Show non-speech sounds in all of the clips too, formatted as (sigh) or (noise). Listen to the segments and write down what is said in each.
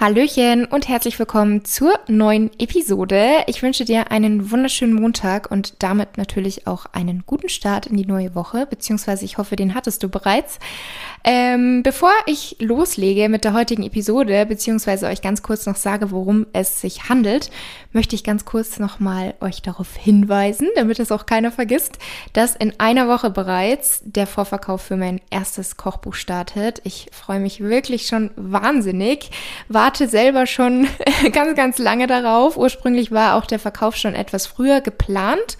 Hallöchen und herzlich willkommen zur neuen Episode. Ich wünsche dir einen wunderschönen Montag und damit natürlich auch einen guten Start in die neue Woche, beziehungsweise ich hoffe, den hattest du bereits. Ähm, bevor ich loslege mit der heutigen Episode, beziehungsweise euch ganz kurz noch sage, worum es sich handelt, möchte ich ganz kurz nochmal euch darauf hinweisen, damit es auch keiner vergisst, dass in einer Woche bereits der Vorverkauf für mein erstes Kochbuch startet. Ich freue mich wirklich schon wahnsinnig. War warte selber schon (laughs) ganz, ganz lange darauf. Ursprünglich war auch der Verkauf schon etwas früher geplant.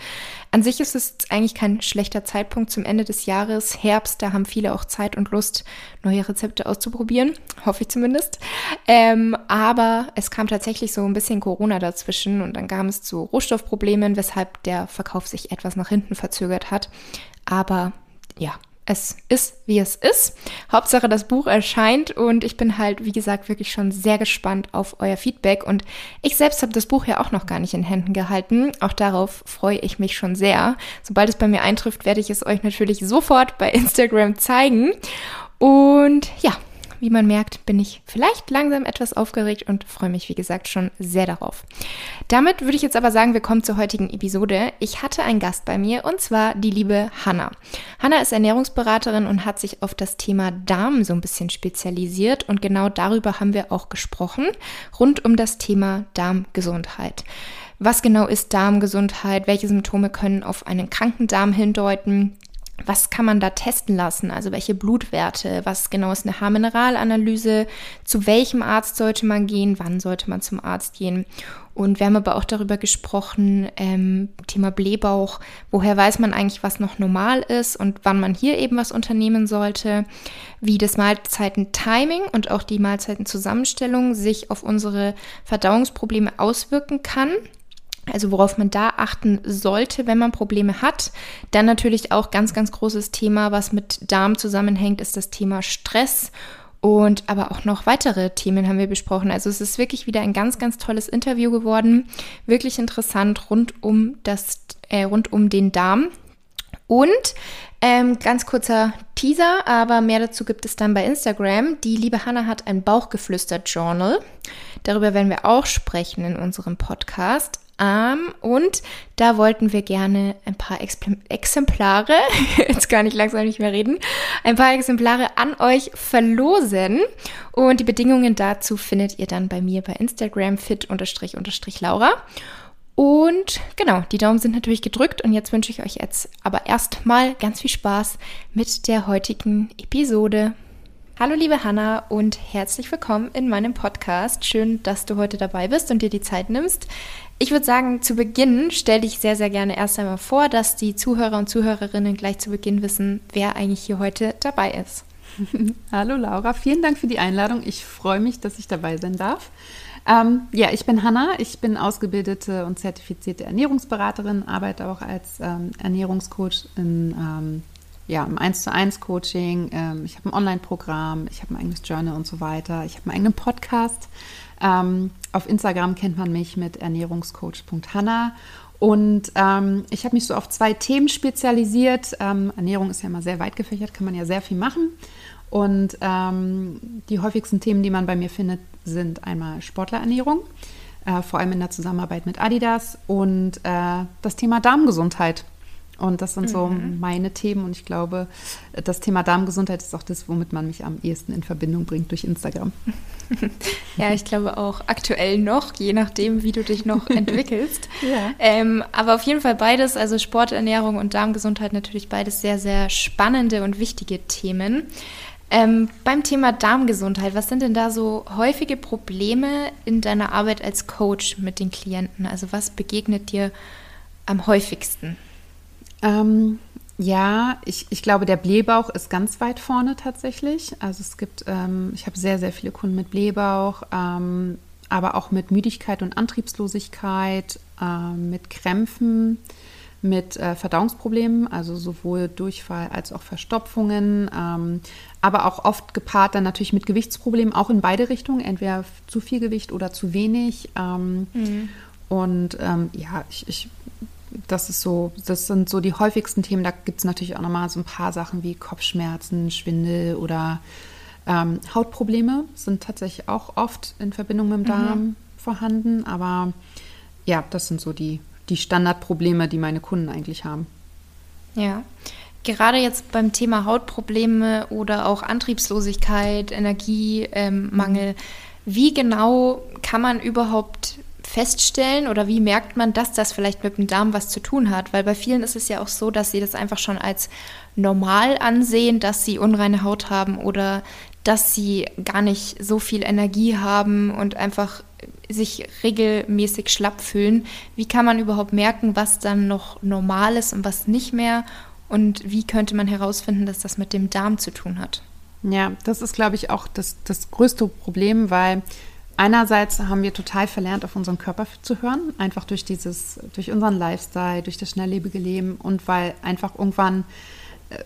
An sich ist es eigentlich kein schlechter Zeitpunkt zum Ende des Jahres. Herbst, da haben viele auch Zeit und Lust, neue Rezepte auszuprobieren. Hoffe ich zumindest. Ähm, aber es kam tatsächlich so ein bisschen Corona dazwischen und dann kam es zu Rohstoffproblemen, weshalb der Verkauf sich etwas nach hinten verzögert hat. Aber ja, es ist, wie es ist. Hauptsache, das Buch erscheint und ich bin halt, wie gesagt, wirklich schon sehr gespannt auf euer Feedback. Und ich selbst habe das Buch ja auch noch gar nicht in Händen gehalten. Auch darauf freue ich mich schon sehr. Sobald es bei mir eintrifft, werde ich es euch natürlich sofort bei Instagram zeigen. Und ja, wie man merkt, bin ich vielleicht langsam etwas aufgeregt und freue mich, wie gesagt, schon sehr darauf. Damit würde ich jetzt aber sagen, wir kommen zur heutigen Episode. Ich hatte einen Gast bei mir und zwar die liebe Hanna. Hanna ist Ernährungsberaterin und hat sich auf das Thema Darm so ein bisschen spezialisiert und genau darüber haben wir auch gesprochen, rund um das Thema Darmgesundheit. Was genau ist Darmgesundheit? Welche Symptome können auf einen kranken Darm hindeuten? Was kann man da testen lassen? Also welche Blutwerte? Was genau ist eine Haarmineralanalyse? Zu welchem Arzt sollte man gehen? Wann sollte man zum Arzt gehen? Und wir haben aber auch darüber gesprochen, ähm, Thema Blähbauch. Woher weiß man eigentlich, was noch normal ist und wann man hier eben was unternehmen sollte? Wie das Mahlzeiten-Timing und auch die Mahlzeitenzusammenstellung sich auf unsere Verdauungsprobleme auswirken kann also worauf man da achten sollte, wenn man Probleme hat. Dann natürlich auch ganz, ganz großes Thema, was mit Darm zusammenhängt, ist das Thema Stress. Und aber auch noch weitere Themen haben wir besprochen. Also es ist wirklich wieder ein ganz, ganz tolles Interview geworden. Wirklich interessant rund um das, äh, rund um den Darm. Und ähm, ganz kurzer Teaser, aber mehr dazu gibt es dann bei Instagram. Die liebe Hanna hat ein Bauchgeflüster-Journal. Darüber werden wir auch sprechen in unserem Podcast. Um, und da wollten wir gerne ein paar Exemplare, (laughs) jetzt kann ich langsam nicht mehr reden, ein paar Exemplare an euch verlosen. Und die Bedingungen dazu findet ihr dann bei mir bei Instagram fit-laura. Und genau, die Daumen sind natürlich gedrückt und jetzt wünsche ich euch jetzt aber erstmal ganz viel Spaß mit der heutigen Episode. Hallo liebe Hanna und herzlich willkommen in meinem Podcast. Schön, dass du heute dabei bist und dir die Zeit nimmst. Ich würde sagen, zu Beginn stelle ich sehr, sehr gerne erst einmal vor, dass die Zuhörer und Zuhörerinnen gleich zu Beginn wissen, wer eigentlich hier heute dabei ist. (laughs) Hallo Laura, vielen Dank für die Einladung. Ich freue mich, dass ich dabei sein darf. Ähm, ja, ich bin Hanna, ich bin ausgebildete und zertifizierte Ernährungsberaterin, arbeite auch als ähm, Ernährungscoach in ähm, ja, im 1 zu 1 Coaching, ähm, ich habe ein Online-Programm, ich habe ein eigenes Journal und so weiter, ich habe einen eigenen Podcast. Ähm, auf Instagram kennt man mich mit ernährungscoach.hanna und ähm, ich habe mich so auf zwei Themen spezialisiert. Ähm, Ernährung ist ja immer sehr weit gefächert, kann man ja sehr viel machen. Und ähm, die häufigsten Themen, die man bei mir findet, sind einmal Sportlerernährung, äh, vor allem in der Zusammenarbeit mit Adidas und äh, das Thema Darmgesundheit. Und das sind so mhm. meine Themen. Und ich glaube, das Thema Darmgesundheit ist auch das, womit man mich am ehesten in Verbindung bringt durch Instagram. (laughs) ja, ich glaube auch aktuell noch, je nachdem, wie du dich noch (laughs) entwickelst. ja. ähm, aber auf jeden Fall beides, also Sporternährung und Darmgesundheit natürlich beides sehr, sehr spannende und wichtige Themen. Ähm, beim Thema Darmgesundheit, was sind denn da so häufige Probleme in deiner Arbeit als Coach mit den Klienten? Also was begegnet dir am häufigsten? Ähm, ja, ich, ich glaube, der Blähbauch ist ganz weit vorne tatsächlich. Also es gibt, ähm, ich habe sehr, sehr viele Kunden mit Blähbauch, ähm, aber auch mit Müdigkeit und Antriebslosigkeit, äh, mit Krämpfen, mit äh, Verdauungsproblemen, also sowohl Durchfall als auch Verstopfungen, ähm, aber auch oft gepaart dann natürlich mit Gewichtsproblemen, auch in beide Richtungen, entweder zu viel Gewicht oder zu wenig. Ähm, mhm. Und ähm, ja, ich, ich das ist so, das sind so die häufigsten Themen. Da gibt es natürlich auch nochmal so ein paar Sachen wie Kopfschmerzen, Schwindel oder ähm, Hautprobleme sind tatsächlich auch oft in Verbindung mit dem mhm. Darm mhm. vorhanden. Aber ja, das sind so die, die Standardprobleme, die meine Kunden eigentlich haben. Ja. Gerade jetzt beim Thema Hautprobleme oder auch Antriebslosigkeit, Energiemangel, ähm, wie genau kann man überhaupt feststellen oder wie merkt man, dass das vielleicht mit dem Darm was zu tun hat? Weil bei vielen ist es ja auch so, dass sie das einfach schon als normal ansehen, dass sie unreine Haut haben oder dass sie gar nicht so viel Energie haben und einfach sich regelmäßig schlapp fühlen. Wie kann man überhaupt merken, was dann noch normal ist und was nicht mehr? Und wie könnte man herausfinden, dass das mit dem Darm zu tun hat? Ja, das ist, glaube ich, auch das, das größte Problem, weil Einerseits haben wir total verlernt, auf unseren Körper zu hören, einfach durch dieses, durch unseren Lifestyle, durch das schnelllebige Leben und weil einfach irgendwann äh,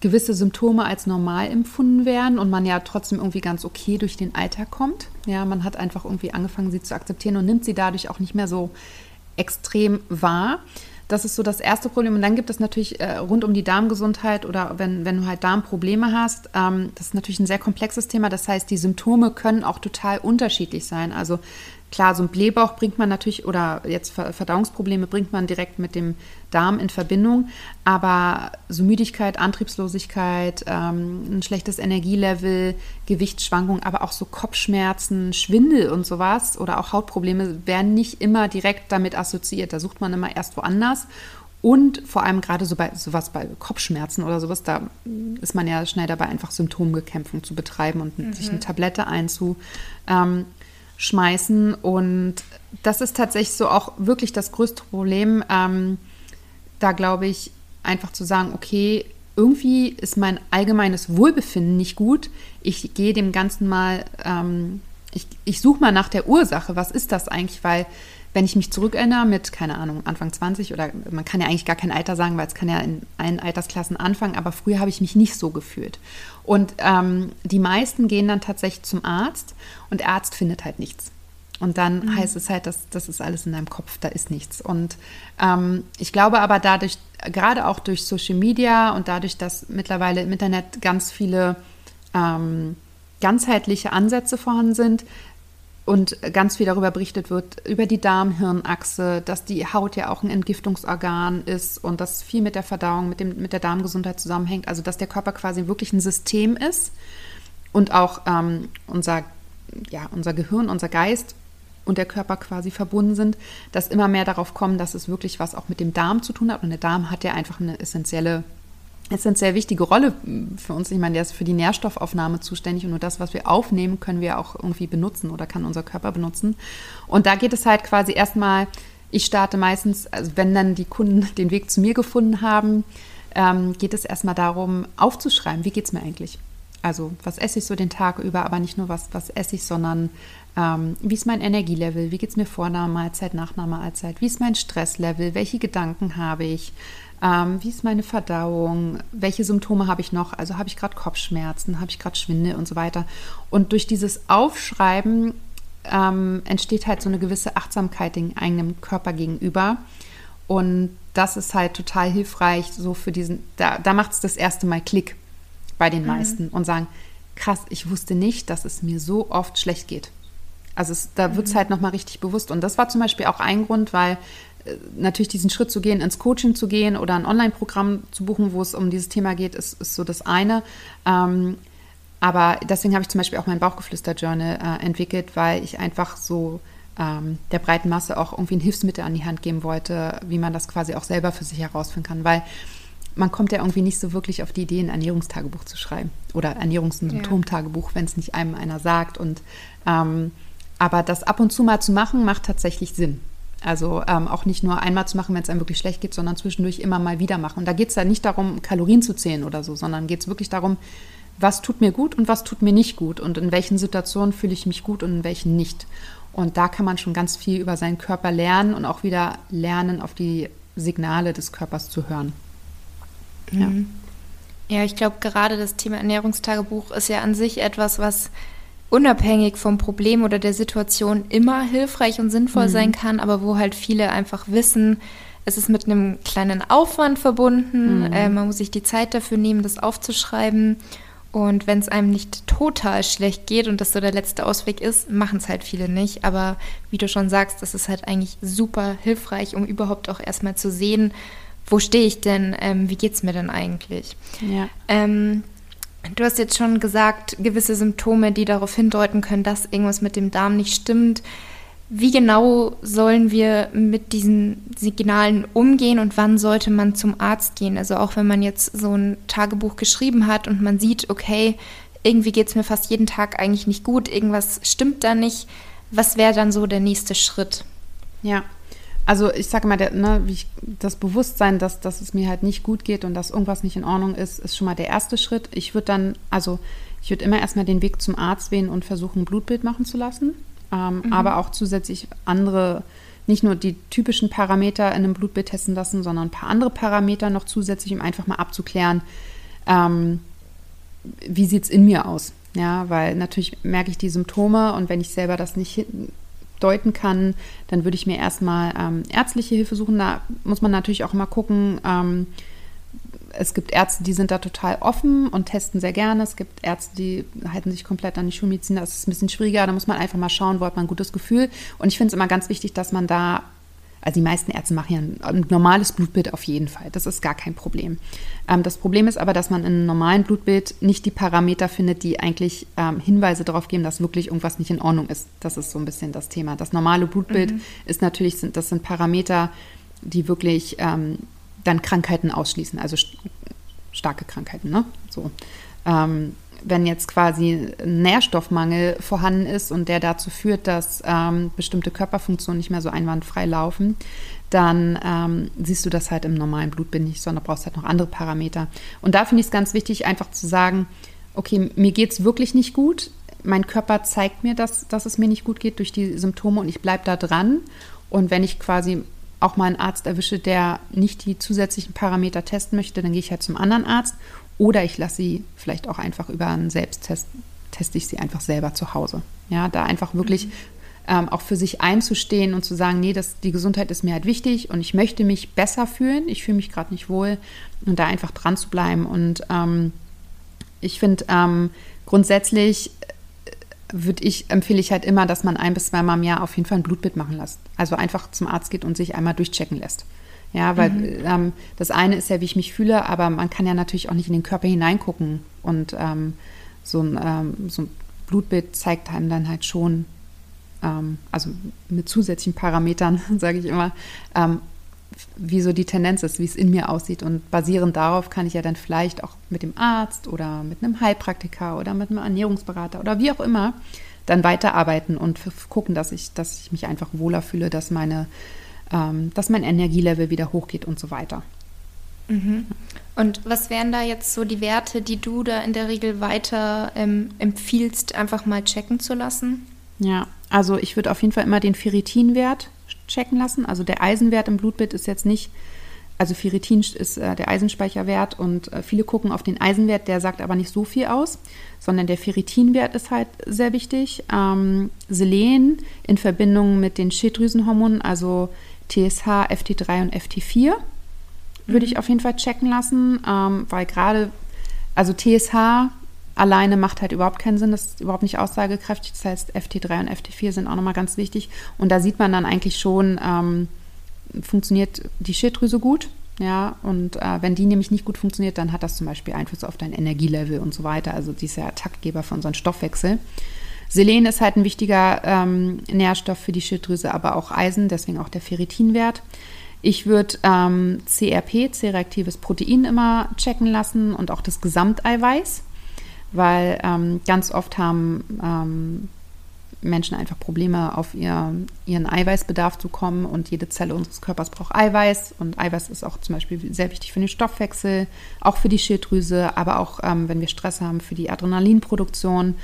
gewisse Symptome als normal empfunden werden und man ja trotzdem irgendwie ganz okay durch den Alltag kommt. Ja, man hat einfach irgendwie angefangen, sie zu akzeptieren und nimmt sie dadurch auch nicht mehr so extrem wahr. Das ist so das erste Problem. Und dann gibt es natürlich äh, rund um die Darmgesundheit oder wenn, wenn du halt Darmprobleme hast, ähm, das ist natürlich ein sehr komplexes Thema. Das heißt, die Symptome können auch total unterschiedlich sein. Also Klar, so ein Blähbauch bringt man natürlich, oder jetzt Verdauungsprobleme bringt man direkt mit dem Darm in Verbindung, aber so Müdigkeit, Antriebslosigkeit, ähm, ein schlechtes Energielevel, Gewichtsschwankungen, aber auch so Kopfschmerzen, Schwindel und sowas oder auch Hautprobleme werden nicht immer direkt damit assoziiert. Da sucht man immer erst woanders. Und vor allem gerade so bei sowas bei Kopfschmerzen oder sowas, da ist man ja schnell dabei, einfach Symptombekämpfung zu betreiben und mhm. sich eine Tablette einzu. Ähm, schmeißen. Und das ist tatsächlich so auch wirklich das größte Problem. Ähm, da glaube ich, einfach zu sagen, okay, irgendwie ist mein allgemeines Wohlbefinden nicht gut. Ich gehe dem Ganzen mal, ähm, ich, ich suche mal nach der Ursache. Was ist das eigentlich? Weil wenn ich mich zurückerinnere mit, keine Ahnung, Anfang 20 oder man kann ja eigentlich gar kein Alter sagen, weil es kann ja in allen Altersklassen anfangen, aber früher habe ich mich nicht so gefühlt. Und ähm, die meisten gehen dann tatsächlich zum Arzt und der Arzt findet halt nichts. Und dann mhm. heißt es halt, dass das ist alles in deinem Kopf, da ist nichts. Und ähm, ich glaube aber dadurch, gerade auch durch Social Media und dadurch, dass mittlerweile im Internet ganz viele ähm, ganzheitliche Ansätze vorhanden sind, und ganz viel darüber berichtet wird, über die Darm-Hirn-Achse, dass die Haut ja auch ein Entgiftungsorgan ist und das viel mit der Verdauung, mit, dem, mit der Darmgesundheit zusammenhängt. Also dass der Körper quasi wirklich ein System ist und auch ähm, unser, ja, unser Gehirn, unser Geist und der Körper quasi verbunden sind, dass immer mehr darauf kommen, dass es wirklich was auch mit dem Darm zu tun hat. Und der Darm hat ja einfach eine essentielle essentiell wichtige Rolle für uns. Ich meine, der ist für die Nährstoffaufnahme zuständig und nur das, was wir aufnehmen, können wir auch irgendwie benutzen oder kann unser Körper benutzen. Und da geht es halt quasi erstmal, ich starte meistens, also wenn dann die Kunden (laughs) den Weg zu mir gefunden haben, ähm, geht es erstmal darum, aufzuschreiben, wie geht es mir eigentlich? Also, was esse ich so den Tag über, aber nicht nur was, was esse ich, sondern ähm, wie ist mein Energielevel? Wie geht es mir vor einer Mahlzeit, nach einer Mahlzeit? Wie ist mein Stresslevel? Welche Gedanken habe ich? Ähm, wie ist meine Verdauung? Welche Symptome habe ich noch? Also habe ich gerade Kopfschmerzen, habe ich gerade Schwindel und so weiter. Und durch dieses Aufschreiben ähm, entsteht halt so eine gewisse Achtsamkeit dem eigenen Körper gegenüber. Und das ist halt total hilfreich, so für diesen, da, da macht es das erste Mal Klick. bei den mhm. meisten und sagen, krass, ich wusste nicht, dass es mir so oft schlecht geht. Also es, da wird es mhm. halt nochmal richtig bewusst. Und das war zum Beispiel auch ein Grund, weil natürlich diesen Schritt zu gehen, ins Coaching zu gehen oder ein Online-Programm zu buchen, wo es um dieses Thema geht, ist, ist so das eine. Ähm, aber deswegen habe ich zum Beispiel auch mein Bauchgeflüster-Journal äh, entwickelt, weil ich einfach so ähm, der breiten Masse auch irgendwie ein Hilfsmittel an die Hand geben wollte, wie man das quasi auch selber für sich herausfinden kann. Weil man kommt ja irgendwie nicht so wirklich auf die Idee, ein Ernährungstagebuch zu schreiben oder Ernährungssymptomtagebuch, wenn es nicht einem einer sagt. Und ähm, aber das ab und zu mal zu machen, macht tatsächlich Sinn. Also ähm, auch nicht nur einmal zu machen, wenn es einem wirklich schlecht geht, sondern zwischendurch immer mal wieder machen. Und da geht es ja nicht darum, Kalorien zu zählen oder so, sondern geht es wirklich darum, was tut mir gut und was tut mir nicht gut und in welchen Situationen fühle ich mich gut und in welchen nicht. Und da kann man schon ganz viel über seinen Körper lernen und auch wieder lernen, auf die Signale des Körpers zu hören. Ja, mhm. ja ich glaube, gerade das Thema Ernährungstagebuch ist ja an sich etwas, was unabhängig vom Problem oder der Situation immer hilfreich und sinnvoll mhm. sein kann, aber wo halt viele einfach wissen, es ist mit einem kleinen Aufwand verbunden, mhm. äh, man muss sich die Zeit dafür nehmen, das aufzuschreiben. Und wenn es einem nicht total schlecht geht und das so der letzte Ausweg ist, machen es halt viele nicht. Aber wie du schon sagst, das ist halt eigentlich super hilfreich, um überhaupt auch erstmal zu sehen, wo stehe ich denn, ähm, wie geht es mir denn eigentlich? Ja. Ähm, Du hast jetzt schon gesagt, gewisse Symptome, die darauf hindeuten können, dass irgendwas mit dem Darm nicht stimmt. Wie genau sollen wir mit diesen Signalen umgehen und wann sollte man zum Arzt gehen? Also auch wenn man jetzt so ein Tagebuch geschrieben hat und man sieht, okay, irgendwie geht es mir fast jeden Tag eigentlich nicht gut, irgendwas stimmt da nicht. Was wäre dann so der nächste Schritt? Ja, also ich sage mal, der, ne, ich, das Bewusstsein, dass, dass es mir halt nicht gut geht und dass irgendwas nicht in Ordnung ist, ist schon mal der erste Schritt. Ich würde dann, also ich würde immer erstmal den Weg zum Arzt wählen und versuchen, ein Blutbild machen zu lassen. Ähm, mhm. Aber auch zusätzlich andere, nicht nur die typischen Parameter in einem Blutbild testen lassen, sondern ein paar andere Parameter noch zusätzlich, um einfach mal abzuklären, ähm, wie sieht es in mir aus. Ja, weil natürlich merke ich die Symptome und wenn ich selber das nicht deuten kann, dann würde ich mir erstmal ähm, ärztliche Hilfe suchen. Da muss man natürlich auch immer gucken. Ähm, es gibt Ärzte, die sind da total offen und testen sehr gerne. Es gibt Ärzte, die halten sich komplett an die Schulmedizin. Das ist ein bisschen schwieriger. Da muss man einfach mal schauen, wo hat man ein gutes Gefühl. Und ich finde es immer ganz wichtig, dass man da also die meisten Ärzte machen ja ein, normales Blutbild auf jeden Fall. Das ist gar kein Problem. Ähm, das Problem ist aber, dass man in einem normalen Blutbild nicht die Parameter findet, die eigentlich ähm, Hinweise darauf geben, dass wirklich irgendwas nicht in Ordnung ist. Das ist so ein bisschen das Thema. Das normale Blutbild mhm. ist natürlich, sind, das sind Parameter, die wirklich ähm, dann Krankheiten ausschließen, also st starke Krankheiten. Ne? So. Wenn jetzt quasi ein Nährstoffmangel vorhanden ist und der dazu führt, dass ähm, bestimmte Körperfunktionen nicht mehr so einwandfrei laufen, dann ähm, siehst du das halt im normalen Blutbild nicht, sondern brauchst halt noch andere Parameter. Und da finde ich es ganz wichtig, einfach zu sagen, okay, mir geht es wirklich nicht gut. Mein Körper zeigt mir, dass, dass es mir nicht gut geht durch die Symptome und ich bleibe da dran. Und wenn ich quasi auch mal einen Arzt erwische, der nicht die zusätzlichen Parameter testen möchte, dann gehe ich halt zum anderen Arzt oder ich lasse sie vielleicht auch einfach über einen Selbsttest, teste ich sie einfach selber zu Hause. Ja, da einfach wirklich mhm. ähm, auch für sich einzustehen und zu sagen, nee, das, die Gesundheit ist mir halt wichtig und ich möchte mich besser fühlen. Ich fühle mich gerade nicht wohl und da einfach dran zu bleiben. Und ähm, ich finde ähm, grundsätzlich äh, würde ich, empfehle ich halt immer, dass man ein bis zweimal im Jahr auf jeden Fall ein Blutbild machen lässt. Also einfach zum Arzt geht und sich einmal durchchecken lässt. Ja, weil mhm. ähm, das eine ist ja, wie ich mich fühle, aber man kann ja natürlich auch nicht in den Körper hineingucken. Und ähm, so, ein, ähm, so, ein, Blutbild zeigt einem dann halt schon, ähm, also mit zusätzlichen Parametern, (laughs) sage ich immer, ähm, wie so die Tendenz ist, wie es in mir aussieht. Und basierend darauf kann ich ja dann vielleicht auch mit dem Arzt oder mit einem Heilpraktiker oder mit einem Ernährungsberater oder wie auch immer dann weiterarbeiten und gucken, dass ich, dass ich mich einfach wohler fühle, dass meine ähm, dass mein Energielevel wieder hochgeht und so weiter. Mhm. Und was wären da jetzt so die Werte, die du da in der Regel weiter ähm, empfiehlst, einfach mal checken zu lassen? Ja, also ich würde auf jeden Fall immer den Ferritinwert checken lassen. Also der Eisenwert im Blutbild ist jetzt nicht, also Ferritin ist äh, der Eisenspeicherwert und äh, viele gucken auf den Eisenwert, der sagt aber nicht so viel aus, sondern der Ferritinwert ist halt sehr wichtig. Ähm, Selen in Verbindung mit den Schilddrüsenhormonen, also TSH, FT3 und FT4 würde ich mhm. auf jeden Fall checken lassen, ähm, weil gerade also TSH alleine macht halt überhaupt keinen Sinn, das ist überhaupt nicht aussagekräftig. Das heißt, FT3 und FT4 sind auch nochmal ganz wichtig. Und da sieht man dann eigentlich schon, ähm, funktioniert die Schilddrüse gut. Ja, und äh, wenn die nämlich nicht gut funktioniert, dann hat das zum Beispiel Einfluss auf dein Energielevel und so weiter. Also dieser Taktgeber von unserem Stoffwechsel. Selen ist halt ein wichtiger ähm, Nährstoff für die Schilddrüse, aber auch Eisen, deswegen auch der Ferritinwert. Ich würde ähm, CRP, C-reaktives Protein, immer checken lassen und auch das Gesamteiweiß weil ähm, ganz oft haben ähm, Menschen einfach Probleme, auf ihr, ihren Eiweißbedarf zu kommen und jede Zelle unseres Körpers braucht Eiweiß und Eiweiß ist auch zum Beispiel sehr wichtig für den Stoffwechsel, auch für die Schilddrüse, aber auch ähm, wenn wir Stress haben für die Adrenalinproduktion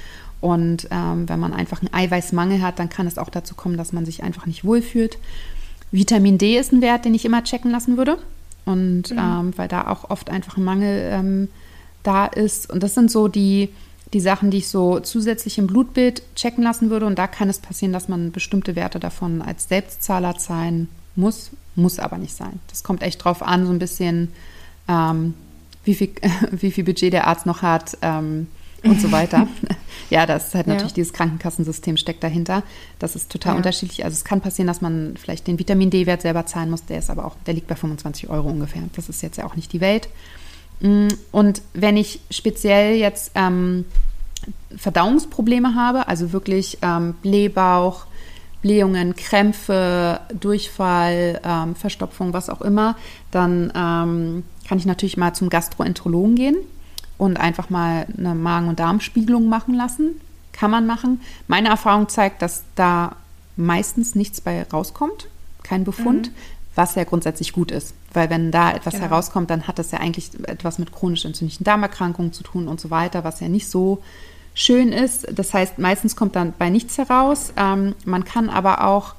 und ähm, wenn man einfach einen Eiweißmangel hat, dann kann es auch dazu kommen, dass man sich einfach nicht wohlfühlt. Vitamin D ist ein Wert, den ich immer checken lassen würde und mhm. ähm, weil da auch oft einfach ein Mangel ähm, da ist. Und das sind so die, die Sachen, die ich so zusätzlich im Blutbild checken lassen würde. Und da kann es passieren, dass man bestimmte Werte davon als Selbstzahler zahlen muss, muss aber nicht sein. Das kommt echt drauf an, so ein bisschen, ähm, wie, viel, (laughs) wie viel Budget der Arzt noch hat ähm, und so weiter. (laughs) ja, das ist halt natürlich ja. dieses Krankenkassensystem steckt dahinter. Das ist total ja. unterschiedlich. Also es kann passieren, dass man vielleicht den Vitamin D-Wert selber zahlen muss. Der ist aber auch, der liegt bei 25 Euro ungefähr. Das ist jetzt ja auch nicht die Welt. Mm, und wenn ich speziell jetzt ähm, Verdauungsprobleme habe, also wirklich ähm, Blähbauch, Blähungen, Krämpfe, Durchfall, ähm, Verstopfung, was auch immer, dann ähm, kann ich natürlich mal zum Gastroenterologen gehen und einfach mal eine Magen- und Darmspiegelung machen lassen. Kann man machen. Meine Erfahrung zeigt, dass da meistens nichts bei rauskommt, kein Befund. Mhm was ja grundsätzlich gut ist. Weil wenn da etwas genau. herauskommt, dann hat das ja eigentlich etwas mit chronisch entzündlichen Darmerkrankungen zu tun und so weiter, was ja nicht so schön ist. Das heißt, meistens kommt dann bei nichts heraus. Ähm, man kann aber auch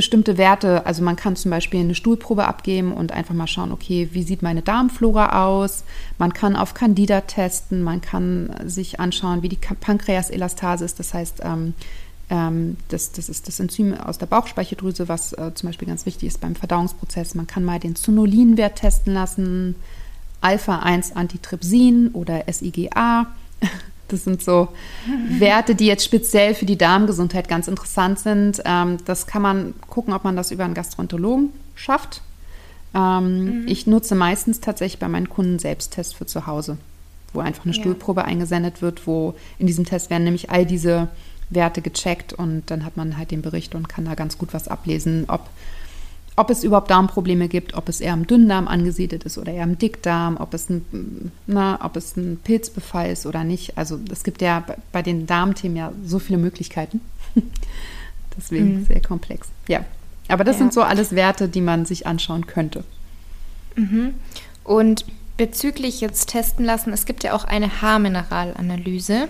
bestimmte Werte, also man kann zum Beispiel eine Stuhlprobe abgeben und einfach mal schauen, okay, wie sieht meine Darmflora aus? Man kann auf Candida testen, man kann sich anschauen, wie die Pankreaselastase ist, das heißt, ähm, ähm, das, das ist das Enzym aus der Bauchspeicheldrüse, was äh, zum Beispiel ganz wichtig ist beim Verdauungsprozess. Man kann mal den Zonulinwert testen lassen, Alpha-1-Antitrypsin oder SIGA. Das sind so Werte, die jetzt speziell für die Darmgesundheit ganz interessant sind. Ähm, das kann man gucken, ob man das über einen Gastroenterologen schafft. Ähm, mhm. Ich nutze meistens tatsächlich bei meinen Kunden Selbsttest für zu Hause, wo einfach eine ja. Stuhlprobe eingesendet wird, wo in diesem Test werden nämlich all diese Werte gecheckt und dann hat man halt den Bericht und kann da ganz gut was ablesen, ob, ob es überhaupt Darmprobleme gibt, ob es eher am Dünndarm angesiedelt ist oder eher am Dickdarm, ob es ein, na, ob es ein Pilzbefall ist oder nicht. Also es gibt ja bei den Darmthemen ja so viele Möglichkeiten. (laughs) Deswegen mhm. sehr komplex. Ja, aber das ja. sind so alles Werte, die man sich anschauen könnte. Mhm. Und bezüglich jetzt testen lassen, es gibt ja auch eine Haarmineralanalyse.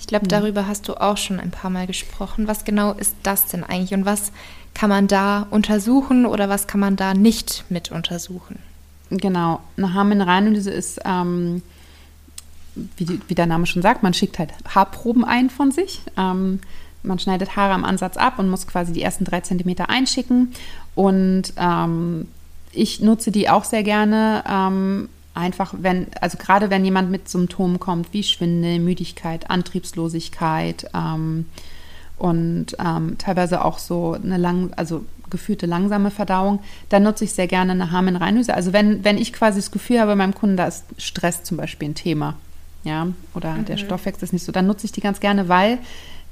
Ich glaube, mhm. darüber hast du auch schon ein paar Mal gesprochen. Was genau ist das denn eigentlich und was kann man da untersuchen oder was kann man da nicht mit untersuchen? Genau, eine Haarmineralanalyse ist, ähm, wie, wie, der Name schon sagt, man schickt halt Haarproben ein von sich. Ähm, man schneidet Haare am Ansatz ab und muss quasi die ersten drei Zentimeter einschicken. Und ähm, ich nutze die auch sehr gerne, ähm, einfach, wenn, also gerade wenn jemand mit Symptomen kommt wie Schwindel, Müdigkeit, Antriebslosigkeit ähm, und ähm, teilweise auch so eine lang, also geführte langsame Verdauung, dann nutze ich sehr gerne eine Harmenreinlöse. Also wenn, wenn ich quasi das Gefühl habe, meinem Kunden, da ist Stress zum Beispiel ein Thema, ja, oder mhm. der Stoffwechsel ist nicht so, dann nutze ich die ganz gerne, weil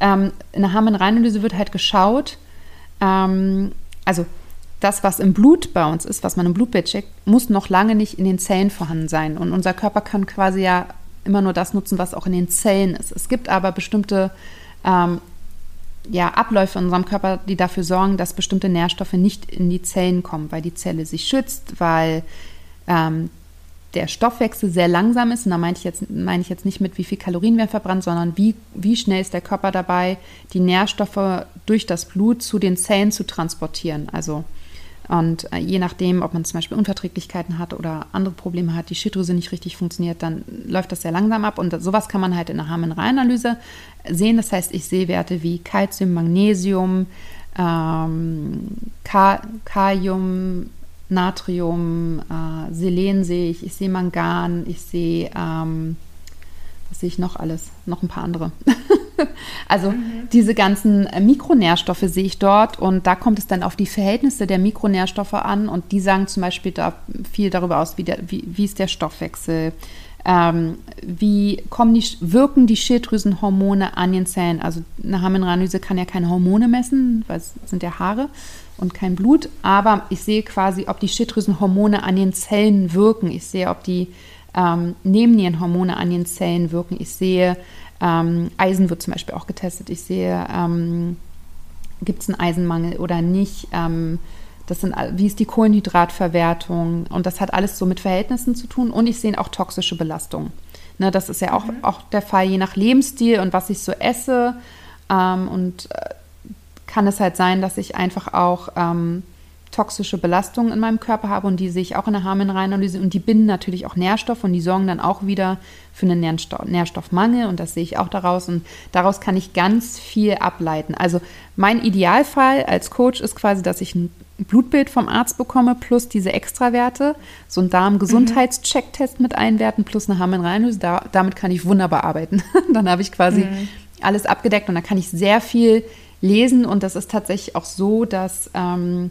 ähm, in der Harmenreinlöse wird halt geschaut, ähm, also das, was im Blut bei uns ist, was man im Blutbild checkt, muss noch lange nicht in den Zellen vorhanden sein. Und unser Körper kann quasi ja immer nur das nutzen, was auch in den Zellen ist. Es gibt aber bestimmte ähm, ja, Abläufe in unserem Körper, die dafür sorgen, dass bestimmte Nährstoffe nicht in die Zellen kommen, weil die Zelle sich schützt, weil ähm, der Stoffwechsel sehr langsam ist. Und da meine ich jetzt, meine ich jetzt nicht mit, wie viel Kalorien werden verbrannt, sondern wie, wie schnell ist der Körper dabei, die Nährstoffe durch das Blut zu den Zellen zu transportieren. Also und äh, je nachdem, ob man zum Beispiel Unverträglichkeiten hat oder andere Probleme hat, die Schilddrüse nicht richtig funktioniert, dann läuft das sehr langsam ab. Und sowas kann man halt in der Harmenreianalyse sehen. Das heißt, ich sehe Werte wie Calcium, Magnesium, ähm, Kalium, Natrium, äh, Selen sehe ich, ich sehe Mangan, ich sehe ähm, was sehe ich noch alles? Noch ein paar andere. (laughs) (laughs) also mhm. diese ganzen äh, Mikronährstoffe sehe ich dort und da kommt es dann auf die Verhältnisse der Mikronährstoffe an und die sagen zum Beispiel da viel darüber aus, wie, der, wie, wie ist der Stoffwechsel, ähm, wie kommen die, wirken die Schilddrüsenhormone an den Zellen. Also eine Harmenranalyse kann ja keine Hormone messen, weil es sind ja Haare und kein Blut, aber ich sehe quasi, ob die Schilddrüsenhormone an den Zellen wirken. Ich sehe, ob die ähm, Nebennierenhormone an den Zellen wirken. Ich sehe, ähm, Eisen wird zum Beispiel auch getestet. Ich sehe, ähm, gibt es einen Eisenmangel oder nicht. Ähm, das sind, wie ist die Kohlenhydratverwertung? Und das hat alles so mit Verhältnissen zu tun. Und ich sehe auch toxische Belastungen. Ne, das ist ja auch, mhm. auch der Fall, je nach Lebensstil und was ich so esse. Ähm, und äh, kann es halt sein, dass ich einfach auch ähm, toxische Belastungen in meinem Körper habe und die sehe ich auch in der Harnmineralanalyse und die binden natürlich auch Nährstoffe und die sorgen dann auch wieder für einen Nährstoff, Nährstoffmangel und das sehe ich auch daraus und daraus kann ich ganz viel ableiten. Also mein Idealfall als Coach ist quasi, dass ich ein Blutbild vom Arzt bekomme plus diese Extrawerte, so einen Darmgesundheitschecktest mit einwerten plus eine Harnmineralanalyse. Da, damit kann ich wunderbar arbeiten. (laughs) dann habe ich quasi mhm. alles abgedeckt und da kann ich sehr viel lesen und das ist tatsächlich auch so, dass ähm,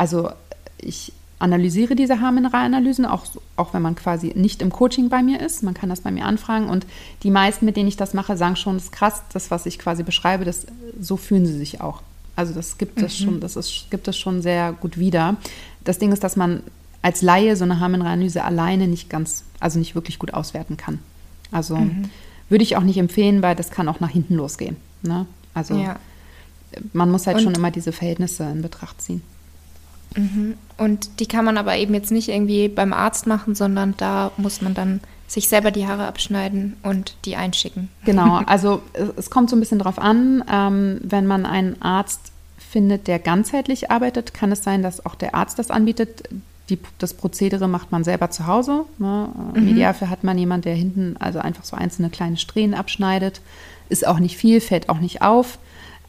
also ich analysiere diese Haarmineralanalysen, auch, auch wenn man quasi nicht im Coaching bei mir ist. Man kann das bei mir anfragen. Und die meisten, mit denen ich das mache, sagen schon, das ist krass, das, was ich quasi beschreibe, das, so fühlen sie sich auch. Also das gibt mhm. es schon, das ist, gibt es schon sehr gut wieder. Das Ding ist, dass man als Laie so eine Haarmineralanalyse alleine nicht ganz, also nicht wirklich gut auswerten kann. Also mhm. würde ich auch nicht empfehlen, weil das kann auch nach hinten losgehen. Ne? Also ja. man muss halt Und schon immer diese Verhältnisse in Betracht ziehen. Mhm. Und die kann man aber eben jetzt nicht irgendwie beim Arzt machen, sondern da muss man dann sich selber die Haare abschneiden und die einschicken. Genau, (laughs) also es kommt so ein bisschen drauf an, ähm, wenn man einen Arzt findet, der ganzheitlich arbeitet, kann es sein, dass auch der Arzt das anbietet. Die, das Prozedere macht man selber zu Hause. Ne? Im mhm. Idealfall hat man jemanden, der hinten also einfach so einzelne kleine Strähnen abschneidet. Ist auch nicht viel, fällt auch nicht auf.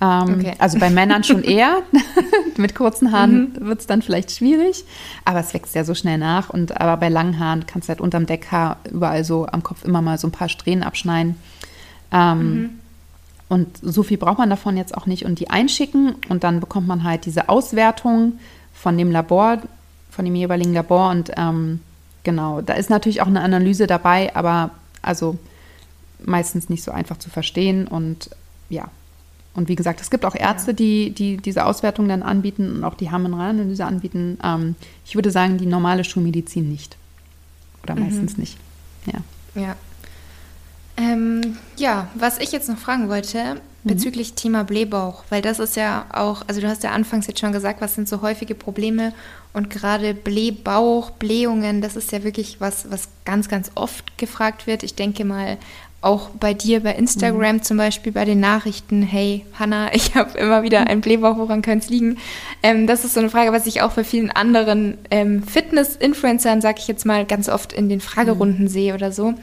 Ähm, okay. Also bei Männern schon eher. (laughs) Mit kurzen Haaren mhm. wird es dann vielleicht schwierig, aber es wächst ja so schnell nach. Und aber bei langen Haaren kannst du halt unterm Deckhaar überall so am Kopf immer mal so ein paar Strähnen abschneiden. Ähm, mhm. Und so viel braucht man davon jetzt auch nicht. Und die einschicken und dann bekommt man halt diese Auswertung von dem Labor, von dem jeweiligen Labor. Und ähm, genau, da ist natürlich auch eine Analyse dabei, aber also meistens nicht so einfach zu verstehen. Und ja, und wie gesagt, es gibt auch Ärzte, die, die diese Auswertung dann anbieten und auch die Harnmineralanalyse anbieten. Ähm, ich würde sagen, die normale Schulmedizin nicht. Oder mhm. meistens nicht. Ja. Ja. Ähm, ja, was ich jetzt noch fragen wollte mhm. bezüglich Thema Blähbauch, weil das ist ja auch, also du hast ja anfangs jetzt schon gesagt, was sind so häufige Probleme und gerade Blähbauch, Blähungen, das ist ja wirklich was, was ganz, ganz oft gefragt wird. Ich denke mal, auch bei dir bei Instagram mhm. zum Beispiel bei den Nachrichten, hey Hanna, (laughs) ich habe immer wieder einen Blähbauch, woran könnte es liegen? Ähm, das ist so eine Frage, was ich auch bei vielen anderen ähm, Fitness-Influencern, sag ich jetzt mal, ganz oft in den Fragerunden mhm. sehe oder so.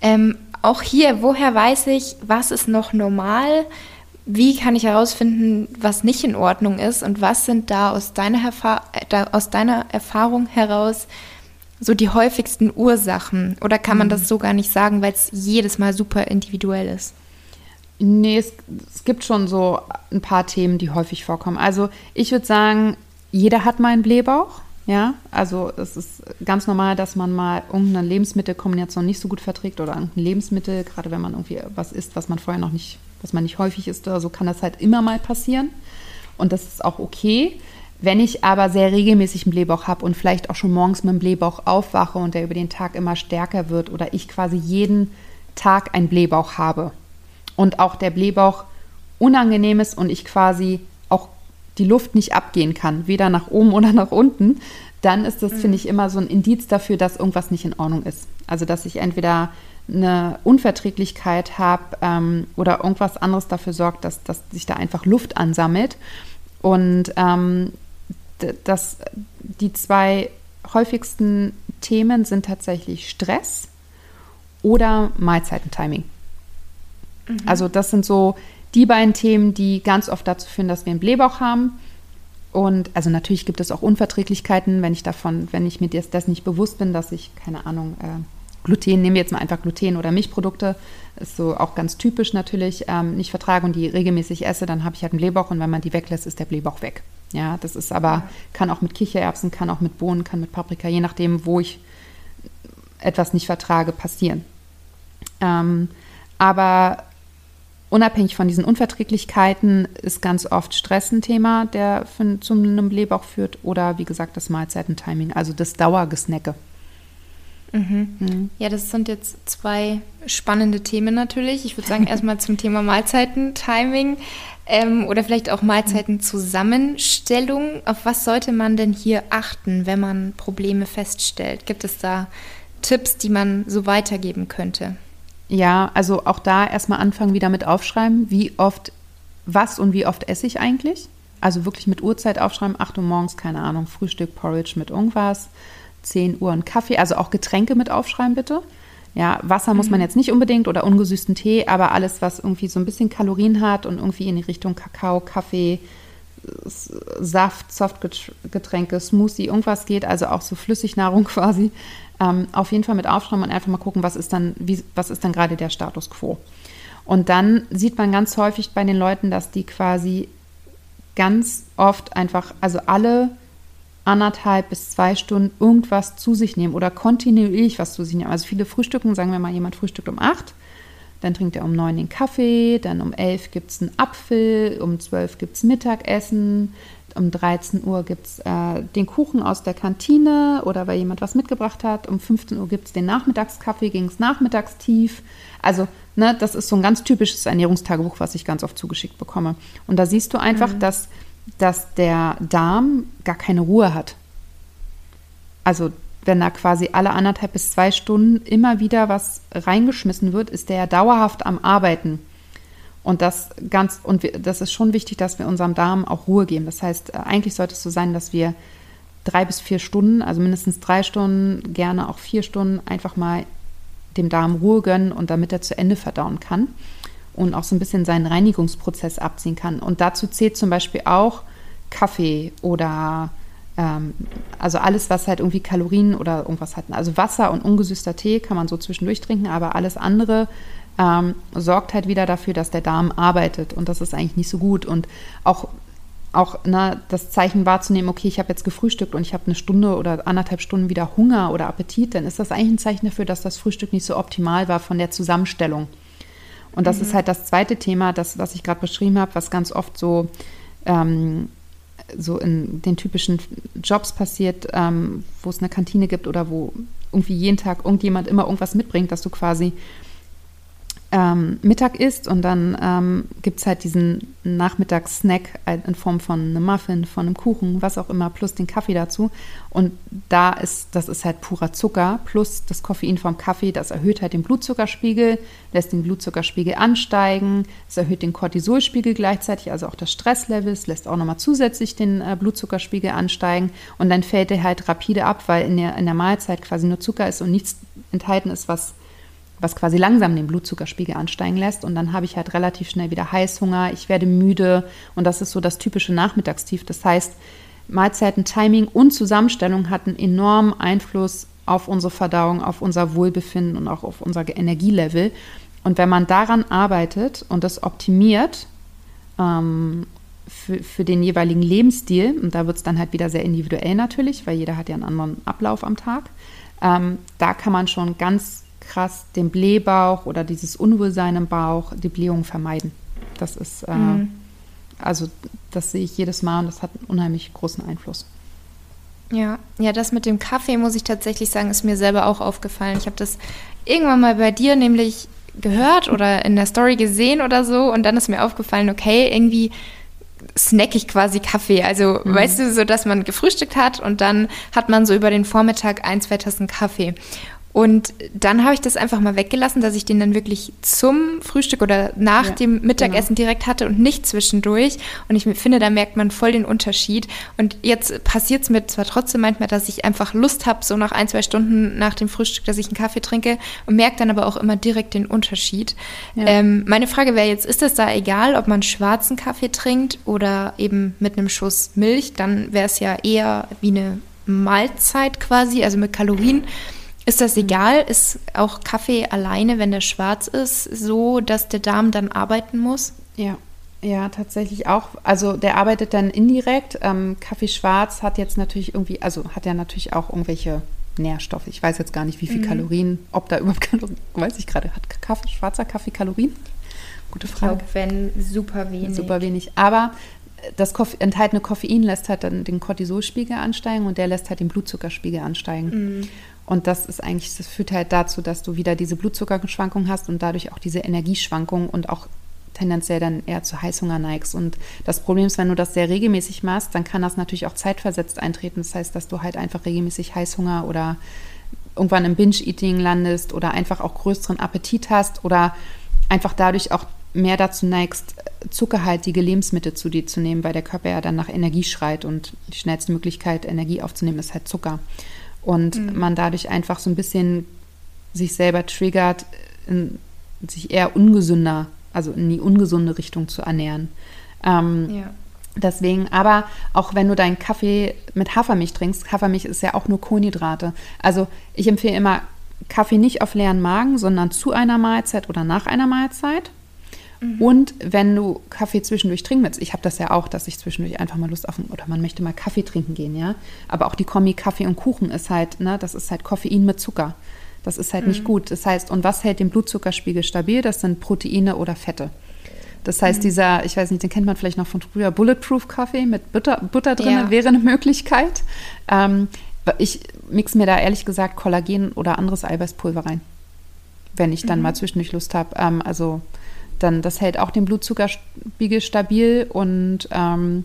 Ähm, auch hier, woher weiß ich, was ist noch normal? Wie kann ich herausfinden, was nicht in Ordnung ist? Und was sind da aus deiner, Erfa äh, aus deiner Erfahrung heraus so die häufigsten Ursachen? Oder kann man das mhm. so gar nicht sagen, weil es jedes Mal super individuell ist? Nee, es, es, gibt schon so ein paar Themen, die häufig vorkommen. Also ich würde sagen, jeder hat mal einen Blähbauch. Ja, also es ist ganz normal, dass man mal irgendeine Lebensmittelkombination nicht so gut verträgt oder irgendein Lebensmittel, gerade wenn man irgendwie was isst, was man vorher noch nicht, was man nicht häufig isst oder so, kann das halt immer mal passieren. Und das ist auch okay. Wenn ich aber sehr regelmäßig einen Blähbauch habe und vielleicht auch schon morgens mit dem Blähbauch aufwache und der über den Tag immer stärker wird oder ich quasi jeden Tag einen Blähbauch habe und auch der Blähbauch unangenehm ist und ich quasi auch die Luft nicht abgehen kann, weder nach oben (laughs) oder nach unten, dann ist das, mhm. finde ich, immer so ein Indiz dafür, dass irgendwas nicht in Ordnung ist. Also, dass ich entweder eine Unverträglichkeit habe ähm, oder irgendwas anderes dafür sorgt, dass, dass sich da einfach Luft ansammelt. Und ähm, das, die zwei häufigsten Themen sind tatsächlich Stress oder Mahlzeitentiming. Mhm. Also das sind so die beiden Themen, die ganz oft dazu führen, dass wir einen Blähbauch haben. Und also natürlich gibt es auch Unverträglichkeiten, wenn ich davon, wenn ich mir das, das nicht bewusst bin, dass ich, keine Ahnung, äh, Gluten, nehmen wir jetzt mal einfach Gluten oder Milchprodukte, ist so auch ganz typisch natürlich, ähm, nicht vertrage und die regelmäßig esse, dann habe ich halt einen Blähbauch und wenn man die weglässt, ist der Blähbauch weg. Ja, das ist aber, kann auch mit Kichererbsen, kann auch mit Bohnen, kann mit Paprika, je nachdem, wo ich etwas nicht vertrage, passieren. Ähm, aber unabhängig von diesen Unverträglichkeiten ist ganz oft Stress ein Thema, der für, zu einem Blähbauch führt oder wie gesagt das Mahlzeitentiming, also das Dauergesnacke. Mhm. Mhm. Ja, das sind jetzt zwei spannende Themen natürlich. Ich würde sagen, (laughs) erstmal zum Thema Mahlzeitentiming ähm, oder vielleicht auch Mahlzeitenzusammenstellung. Auf was sollte man denn hier achten, wenn man Probleme feststellt? Gibt es da Tipps, die man so weitergeben könnte? Ja, also auch da erstmal anfangen, wieder mit aufschreiben, wie oft, was und wie oft esse ich eigentlich. Also wirklich mit Uhrzeit aufschreiben, 8 Uhr morgens, keine Ahnung, Frühstück, Porridge mit irgendwas, 10 Uhr ein Kaffee, also auch Getränke mit aufschreiben bitte. Ja, Wasser muss man mhm. jetzt nicht unbedingt oder ungesüßten Tee, aber alles, was irgendwie so ein bisschen Kalorien hat und irgendwie in die Richtung Kakao, Kaffee, Saft, Softgetränke, Smoothie, irgendwas geht, also auch so Flüssignahrung (laughs) quasi, ähm, auf jeden Fall mit aufschreiben und einfach mal gucken, was ist dann, wie, was ist dann gerade der Status quo. Und dann sieht man ganz häufig bei den Leuten, dass die quasi ganz oft einfach, also alle anderthalb bis zwei Stunden irgendwas zu sich nehmen oder kontinuierlich was zu sich nehmen. Also viele frühstücken, sagen wir mal, jemand frühstückt um acht, dann trinkt er um neun den Kaffee, dann um elf gibt es einen Apfel, um zwölf gibt es Mittagessen, um 13 Uhr gibt es äh, den Kuchen aus der Kantine oder weil jemand was mitgebracht hat. Um 15 Uhr gibt es den Nachmittagskaffee gegen das Nachmittagstief. Also, ne, das ist so ein ganz typisches Ernährungstagebuch, was ich ganz oft zugeschickt bekomme. Und da siehst du einfach, mhm. dass, dass der Darm gar keine Ruhe hat. Also, wenn da quasi alle anderthalb bis zwei Stunden immer wieder was reingeschmissen wird, ist der ja dauerhaft am Arbeiten. Und das ganz, und wir, das ist schon wichtig, dass wir unserem Darm auch Ruhe geben. Das heißt, äh, eigentlich sollte es so sein, dass wir drei bis vier Stunden, also mindestens drei Stunden, gerne auch vier Stunden, einfach mal dem Darm Ruhe gönnen und damit er zu Ende verdauen kann und auch so ein bisschen seinen Reinigungsprozess abziehen kann. Und dazu zählt zum Beispiel auch Kaffee oder ähm, also alles, was halt irgendwie Kalorien oder irgendwas hat. Also Wasser und ungesüßter Tee kann man so zwischendurch trinken, aber alles andere ähm, sorgt halt wieder dafür, dass der Darm arbeitet und das ist eigentlich nicht so gut. Und auch, auch ne, das Zeichen wahrzunehmen, okay, ich habe jetzt gefrühstückt und ich habe eine Stunde oder anderthalb Stunden wieder Hunger oder Appetit, dann ist das eigentlich ein Zeichen dafür, dass das Frühstück nicht so optimal war von der Zusammenstellung. Und das mhm. ist halt das zweite Thema, das, was ich gerade beschrieben habe, was ganz oft so, ähm, so in den typischen Jobs passiert, ähm, wo es eine Kantine gibt oder wo irgendwie jeden Tag irgendjemand immer irgendwas mitbringt, dass du quasi ähm, Mittag isst und dann ähm, gibt es halt diesen Nachmittagssnack in Form von einem Muffin, von einem Kuchen, was auch immer, plus den Kaffee dazu. Und da ist, das ist halt purer Zucker, plus das Koffein vom Kaffee, das erhöht halt den Blutzuckerspiegel, lässt den Blutzuckerspiegel ansteigen, es erhöht den Cortisolspiegel gleichzeitig, also auch das Stresslevel, es lässt auch nochmal zusätzlich den äh, Blutzuckerspiegel ansteigen und dann fällt er halt rapide ab, weil in der, in der Mahlzeit quasi nur Zucker ist und nichts enthalten ist, was was quasi langsam den Blutzuckerspiegel ansteigen lässt. Und dann habe ich halt relativ schnell wieder Heißhunger, ich werde müde und das ist so das typische Nachmittagstief. Das heißt, Mahlzeiten, Timing und Zusammenstellung hatten enormen Einfluss auf unsere Verdauung, auf unser Wohlbefinden und auch auf unser Energielevel. Und wenn man daran arbeitet und das optimiert ähm, für, für den jeweiligen Lebensstil, und da wird es dann halt wieder sehr individuell natürlich, weil jeder hat ja einen anderen Ablauf am Tag, ähm, da kann man schon ganz krass den Blähbauch oder dieses Unwohlsein im Bauch, die Blähung vermeiden. Das ist, äh, mhm. also das sehe ich jedes Mal und das hat einen unheimlich großen Einfluss. Ja, ja, das mit dem Kaffee muss ich tatsächlich sagen, ist mir selber auch aufgefallen. Ich habe das irgendwann mal bei dir nämlich gehört oder in der Story gesehen oder so und dann ist mir aufgefallen, okay, irgendwie snack ich quasi Kaffee. Also, mhm. weißt du, so dass man gefrühstückt hat und dann hat man so über den Vormittag ein, zwei Tassen Kaffee. Und dann habe ich das einfach mal weggelassen, dass ich den dann wirklich zum Frühstück oder nach ja, dem Mittagessen genau. direkt hatte und nicht zwischendurch. Und ich finde, da merkt man voll den Unterschied. Und jetzt passiert es mir zwar trotzdem manchmal, dass ich einfach Lust habe, so nach ein, zwei Stunden nach dem Frühstück, dass ich einen Kaffee trinke und merke dann aber auch immer direkt den Unterschied. Ja. Ähm, meine Frage wäre jetzt, ist es da egal, ob man schwarzen Kaffee trinkt oder eben mit einem Schuss Milch? Dann wäre es ja eher wie eine Mahlzeit quasi, also mit Kalorien. Ist das egal? Ist auch Kaffee alleine, wenn der schwarz ist, so, dass der Darm dann arbeiten muss? Ja, ja, tatsächlich auch. Also der arbeitet dann indirekt. Ähm, Kaffee schwarz hat jetzt natürlich irgendwie, also hat ja natürlich auch irgendwelche Nährstoffe. Ich weiß jetzt gar nicht, wie viel mhm. Kalorien, ob da überhaupt Kalorien, weiß ich gerade, hat Kaffee, schwarzer Kaffee Kalorien? Gute Frage. Ich glaube, wenn super wenig. Super wenig. Aber das Koff enthaltene Koffein lässt halt dann den Cortisolspiegel ansteigen und der lässt halt den Blutzuckerspiegel ansteigen. Mhm. Und das ist eigentlich, das führt halt dazu, dass du wieder diese Blutzuckerschwankung hast und dadurch auch diese Energieschwankung und auch tendenziell dann eher zu Heißhunger neigst. Und das Problem ist, wenn du das sehr regelmäßig machst, dann kann das natürlich auch zeitversetzt eintreten. Das heißt, dass du halt einfach regelmäßig Heißhunger oder irgendwann im Binge-Eating landest oder einfach auch größeren Appetit hast oder einfach dadurch auch mehr dazu neigst, zuckerhaltige Lebensmittel zu dir zu nehmen, weil der Körper ja dann nach Energie schreit und die schnellste Möglichkeit, Energie aufzunehmen, ist halt Zucker. Und mhm. man dadurch einfach so ein bisschen sich selber triggert, sich eher ungesünder also in die ungesunde Richtung zu ernähren. Ähm, ja. Deswegen, aber auch wenn du deinen Kaffee mit Hafermilch trinkst, Hafermilch ist ja auch nur Kohlenhydrate. Also ich empfehle immer Kaffee nicht auf leeren Magen, sondern zu einer Mahlzeit oder nach einer Mahlzeit. Mhm. Und wenn du Kaffee zwischendurch trinken willst, ich habe das ja auch, dass ich zwischendurch einfach mal Lust auf, oder man möchte mal Kaffee trinken gehen, ja. Aber auch die Kombi Kaffee und Kuchen ist halt, ne, das ist halt Koffein mit Zucker. Das ist halt mhm. nicht gut. Das heißt, und was hält den Blutzuckerspiegel stabil? Das sind Proteine oder Fette. Das heißt, mhm. dieser, ich weiß nicht, den kennt man vielleicht noch von früher, Bulletproof Kaffee mit Butter, Butter drin ja. wäre eine Möglichkeit. Ähm, ich mixe mir da ehrlich gesagt Kollagen oder anderes Eiweißpulver rein, wenn ich dann mhm. mal zwischendurch Lust habe. Ähm, also dann, das hält auch den Blutzuckerspiegel stabil und ähm,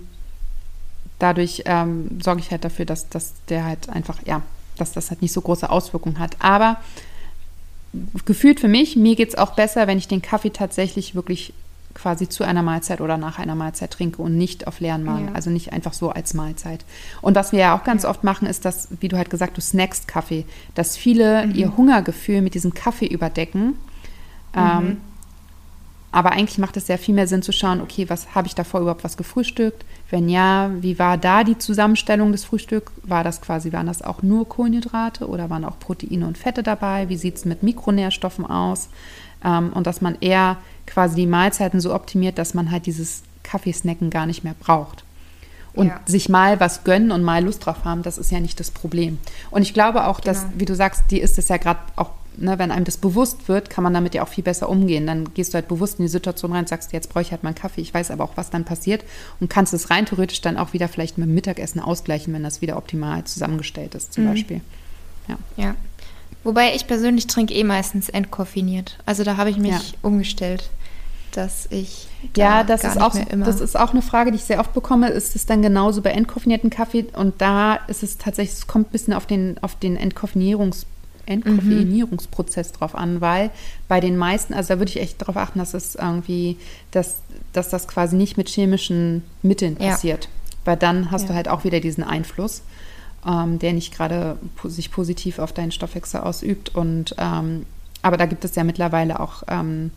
dadurch ähm, sorge ich halt dafür, dass, dass der halt einfach, ja, dass das halt nicht so große Auswirkungen hat. Aber gefühlt für mich, mir geht es auch besser, wenn ich den Kaffee tatsächlich wirklich quasi zu einer Mahlzeit oder nach einer Mahlzeit trinke und nicht auf leeren Magen, ja. also nicht einfach so als Mahlzeit. Und was wir ja auch ganz ja. oft machen, ist, dass, wie du halt gesagt, du snackst Kaffee, dass viele mhm. ihr Hungergefühl mit diesem Kaffee überdecken. Mhm. Ähm, aber eigentlich macht es sehr viel mehr Sinn zu schauen, okay, was habe ich davor überhaupt was gefrühstückt? Wenn ja, wie war da die Zusammenstellung des Frühstücks? War das quasi, waren das auch nur Kohlenhydrate oder waren auch Proteine und Fette dabei? Wie sieht es mit Mikronährstoffen aus? Ähm, und dass man eher quasi die Mahlzeiten so optimiert, dass man halt dieses Kaffeesnacken gar nicht mehr braucht. Und ja. sich mal was gönnen und mal Lust drauf haben, das ist ja nicht das Problem. Und ich glaube auch, genau. dass, wie du sagst, die ist es ja gerade auch ne, wenn einem das bewusst wird, kann man damit ja auch viel besser umgehen. Dann gehst du halt bewusst in die Situation rein und sagst, jetzt brauche ich halt mal einen Kaffee. Ich weiß aber auch, was dann passiert und kannst es rein theoretisch dann auch wieder vielleicht mit dem Mittagessen ausgleichen, wenn das wieder optimal zusammengestellt ist, zum mhm. Beispiel. Ja. ja. Wobei ich persönlich trinke eh meistens entkoffiniert. Also da habe ich mich ja. umgestellt, dass ich da ja, das ist auch das ist auch eine Frage, die ich sehr oft bekomme. Ist es dann genauso bei entkoffinierten Kaffee? Und da ist es tatsächlich, es kommt ein bisschen auf den auf den Entkoffinierungs Entkoffeinierungsprozess mhm. drauf an, weil bei den meisten, also da würde ich echt darauf achten, dass es irgendwie, dass, dass das quasi nicht mit chemischen Mitteln passiert. Ja. Weil dann hast ja. du halt auch wieder diesen Einfluss, ähm, der nicht gerade sich positiv auf deinen Stoffwechsel ausübt. Und ähm, aber da gibt es ja mittlerweile auch ähm,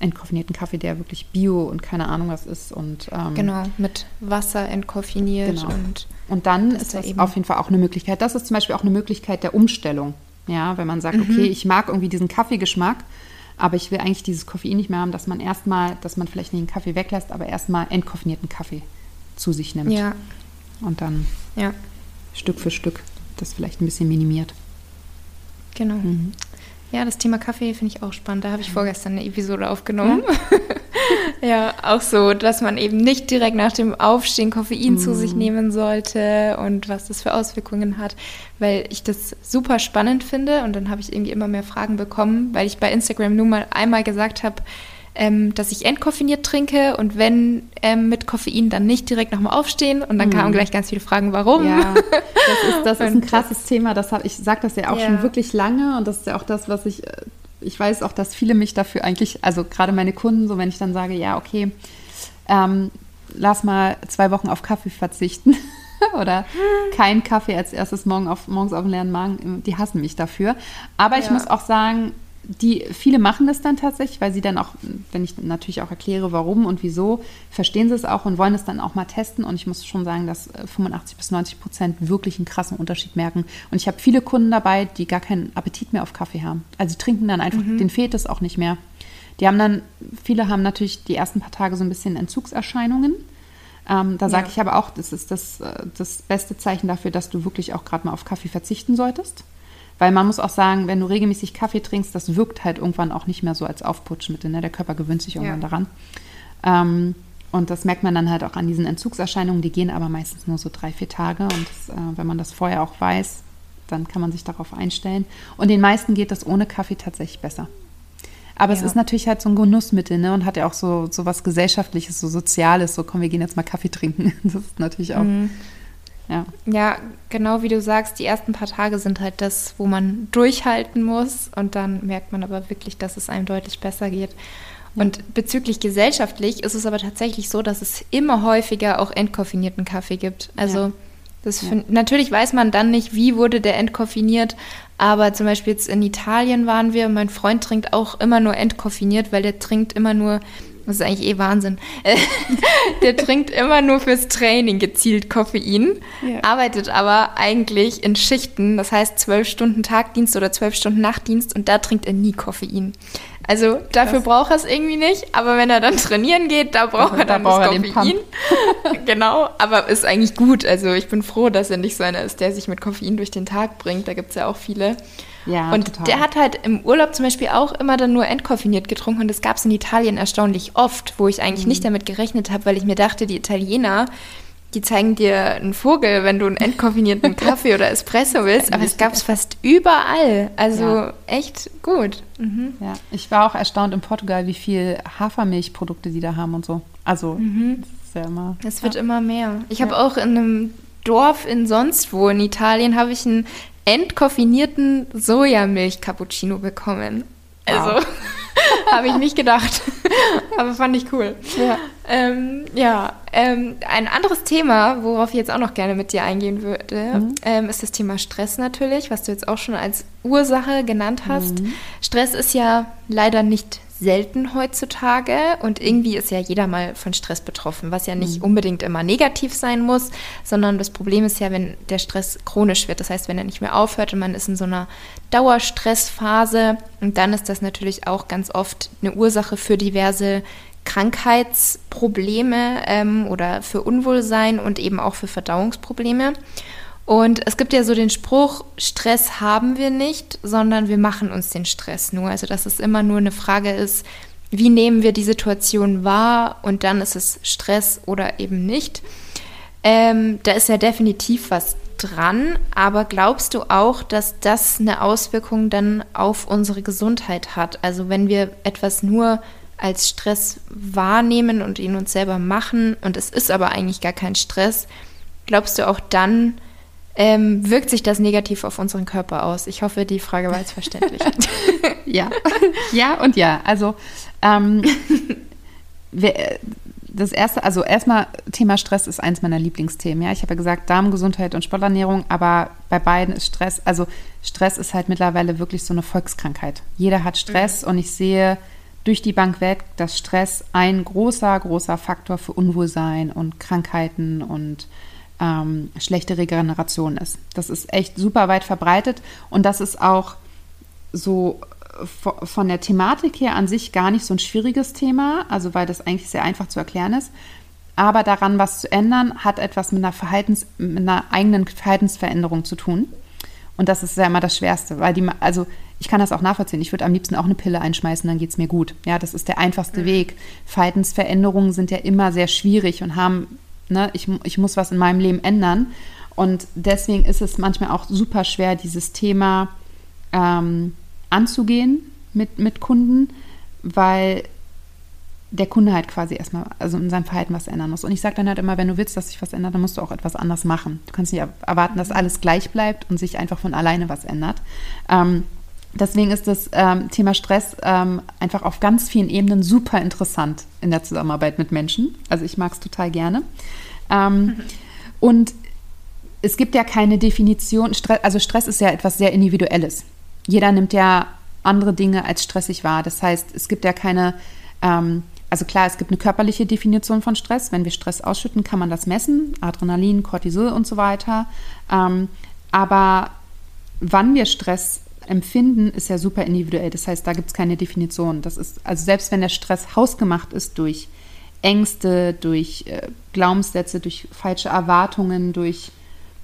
entkoffinierten Kaffee, der wirklich bio und keine Ahnung was ist. Und, ähm, genau, mit Wasser entkoffiniert. Genau. Und, und dann ist das auf jeden Fall auch eine Möglichkeit. Das ist zum Beispiel auch eine Möglichkeit der Umstellung. Ja, wenn man sagt, mhm. okay, ich mag irgendwie diesen Kaffeegeschmack, aber ich will eigentlich dieses Koffein nicht mehr haben, dass man erstmal, dass man vielleicht nicht den Kaffee weglässt, aber erstmal entkoffinierten Kaffee zu sich nimmt. Ja. Und dann ja. Stück für Stück das vielleicht ein bisschen minimiert. Genau. Mhm. Ja, das Thema Kaffee finde ich auch spannend. Da habe ich vorgestern eine Episode aufgenommen. Ja? (laughs) ja, auch so, dass man eben nicht direkt nach dem Aufstehen Koffein mm. zu sich mhm. nehmen sollte und was das für Auswirkungen hat, weil ich das super spannend finde und dann habe ich irgendwie immer mehr Fragen bekommen, weil ich bei Instagram nur mal einmal gesagt habe, ähm, dass ich entkoffiniert trinke und wenn ähm, mit Koffein, dann nicht direkt dem Aufstehen. Und dann mhm. kamen gleich ganz viele Fragen, warum. Ja, (laughs) das ist, das ist ein krasses Thema. Das hab, ich sage das ja auch ja. schon wirklich lange und das ist ja auch das, was ich, äh, ich weiß auch, dass viele mich dafür eigentlich, also gerade meine Kunden, so wenn ich dann sage, ja, okay, ähm, lass mal zwei Wochen auf Kaffee verzichten. (laughs) oder kein Kaffee als erstes morgen auf, morgens auf den leeren Magen, die hassen mich dafür. Aber ich ja. muss auch sagen, die, viele machen das dann tatsächlich, weil sie dann auch, wenn ich natürlich auch erkläre, warum und wieso, verstehen sie es auch und wollen es dann auch mal testen. Und ich muss schon sagen, dass 85 äh, bis 90 Prozent wirklich einen krassen Unterschied merken. Und ich habe viele Kunden dabei, die gar keinen Appetit mehr auf Kaffee haben. Also trinken dann einfach mhm. den Fetus auch nicht mehr. Die haben dann, viele haben natürlich die ersten paar Tage so ein bisschen Entzugserscheinungen. Ähm, da sage ja. ich aber auch, das ist das, äh, das beste Zeichen dafür, dass du wirklich auch gerade mal auf Kaffee verzichten solltest. Weil man muss auch sagen, wenn du regelmäßig Kaffee trinkst, das wirkt halt irgendwann auch nicht mehr so als Aufputschmittel. Ne? Der Körper gewöhnt sich irgendwann ja. daran. Ähm, und das merkt man dann halt auch an diesen Entzugserscheinungen. Die gehen aber meistens nur so drei, vier Tage. Und das, äh, wenn man das vorher auch weiß, dann kann man sich darauf einstellen. Und den meisten geht das ohne Kaffee tatsächlich besser. Aber ja. es ist natürlich halt so ein Genussmittel ne? und hat ja auch so, so was Gesellschaftliches, so Soziales. So, komm, wir gehen jetzt mal Kaffee trinken. (laughs) Das ist natürlich auch. Mhm. Ja. ja, genau wie du sagst, die ersten paar Tage sind halt das, wo man durchhalten muss und dann merkt man aber wirklich, dass es einem deutlich besser geht. Und bezüglich gesellschaftlich ist es aber tatsächlich so, dass es immer häufiger auch entkoffinierten Kaffee gibt. Also ja. das ja. natürlich weiß man dann nicht, wie wurde der entkoffiniert, aber zum Beispiel jetzt in Italien waren wir, mein Freund trinkt auch immer nur entkoffiniert, weil der trinkt immer nur, das ist eigentlich eh Wahnsinn, (laughs) der trinkt immer nur fürs Training gezielt Koffein, ja. arbeitet aber eigentlich in Schichten, das heißt zwölf Stunden Tagdienst oder zwölf Stunden Nachtdienst und da trinkt er nie Koffein. Also dafür Krass. braucht er es irgendwie nicht, aber wenn er dann trainieren geht, da braucht er dann da das Koffein. (laughs) genau, aber ist eigentlich gut. Also ich bin froh, dass er nicht so einer ist, der sich mit Koffein durch den Tag bringt. Da gibt es ja auch viele. Ja, und total. der hat halt im Urlaub zum Beispiel auch immer dann nur entkoffiniert getrunken und das gab es in Italien erstaunlich oft, wo ich eigentlich mhm. nicht damit gerechnet habe, weil ich mir dachte, die Italiener, die zeigen dir einen Vogel, wenn du einen entkoffinierten (laughs) Kaffee oder Espresso willst, aber es gab es fast überall. Also ja. echt gut. Mhm. Ja, ich war auch erstaunt in Portugal, wie viel Hafermilchprodukte die da haben und so. Also, mhm. ist ja immer. Es wird ja. immer mehr. Ich habe auch in einem Dorf in sonst wo in Italien habe ich einen entkoffinierten Sojamilch-Cappuccino bekommen. Also wow. (laughs) habe ich nicht gedacht. (laughs) Aber fand ich cool. Ja, ähm, ja ähm, ein anderes Thema, worauf ich jetzt auch noch gerne mit dir eingehen würde, mhm. ähm, ist das Thema Stress natürlich, was du jetzt auch schon als Ursache genannt hast. Mhm. Stress ist ja leider nicht selten heutzutage und irgendwie ist ja jeder mal von Stress betroffen, was ja nicht mhm. unbedingt immer negativ sein muss, sondern das Problem ist ja, wenn der Stress chronisch wird, das heißt, wenn er nicht mehr aufhört und man ist in so einer Dauerstressphase und dann ist das natürlich auch ganz oft eine Ursache für diverse Krankheitsprobleme ähm, oder für Unwohlsein und eben auch für Verdauungsprobleme. Und es gibt ja so den Spruch, Stress haben wir nicht, sondern wir machen uns den Stress nur. Also dass es immer nur eine Frage ist, wie nehmen wir die Situation wahr und dann ist es Stress oder eben nicht. Ähm, da ist ja definitiv was dran, aber glaubst du auch, dass das eine Auswirkung dann auf unsere Gesundheit hat? Also wenn wir etwas nur als Stress wahrnehmen und ihn uns selber machen und es ist aber eigentlich gar kein Stress, glaubst du auch dann, ähm, wirkt sich das negativ auf unseren Körper aus? Ich hoffe, die Frage war jetzt verständlich. (laughs) ja, ja und ja. Also ähm, (laughs) das erste, also erstmal Thema Stress ist eins meiner Lieblingsthemen. Ja, ich habe ja gesagt Darmgesundheit und Sporternährung, aber bei beiden ist Stress, also Stress ist halt mittlerweile wirklich so eine Volkskrankheit. Jeder hat Stress mhm. und ich sehe durch die Bank weg, dass Stress ein großer, großer Faktor für Unwohlsein und Krankheiten und ähm, schlechte Regeneration ist. Das ist echt super weit verbreitet und das ist auch so von der Thematik her an sich gar nicht so ein schwieriges Thema, also weil das eigentlich sehr einfach zu erklären ist. Aber daran was zu ändern, hat etwas mit einer, Verhaltens, mit einer eigenen Verhaltensveränderung zu tun. Und das ist ja immer das Schwerste, weil die, also ich kann das auch nachvollziehen. Ich würde am liebsten auch eine Pille einschmeißen, dann geht es mir gut. Ja, das ist der einfachste mhm. Weg. Verhaltensveränderungen sind ja immer sehr schwierig und haben ne, ich, ich muss was in meinem Leben ändern. Und deswegen ist es manchmal auch super schwer, dieses Thema ähm, anzugehen mit, mit Kunden, weil der Kunde halt quasi erstmal, also in seinem Verhalten was ändern muss. Und ich sage dann halt immer, wenn du willst, dass sich was ändert, dann musst du auch etwas anders machen. Du kannst nicht erwarten, dass alles gleich bleibt und sich einfach von alleine was ändert. Ähm, deswegen ist das ähm, Thema Stress ähm, einfach auf ganz vielen Ebenen super interessant in der Zusammenarbeit mit Menschen. Also ich mag es total gerne. Ähm, mhm. Und es gibt ja keine Definition, Stress, also Stress ist ja etwas sehr Individuelles. Jeder nimmt ja andere Dinge als stressig wahr. Das heißt, es gibt ja keine, ähm, also klar, es gibt eine körperliche Definition von Stress. Wenn wir Stress ausschütten, kann man das messen, Adrenalin, Cortisol und so weiter. Ähm, aber wann wir Stress empfinden, ist ja super individuell. Das heißt, da gibt es keine Definition. Das ist, also selbst wenn der Stress hausgemacht ist durch Ängste, durch äh, Glaubenssätze, durch falsche Erwartungen, durch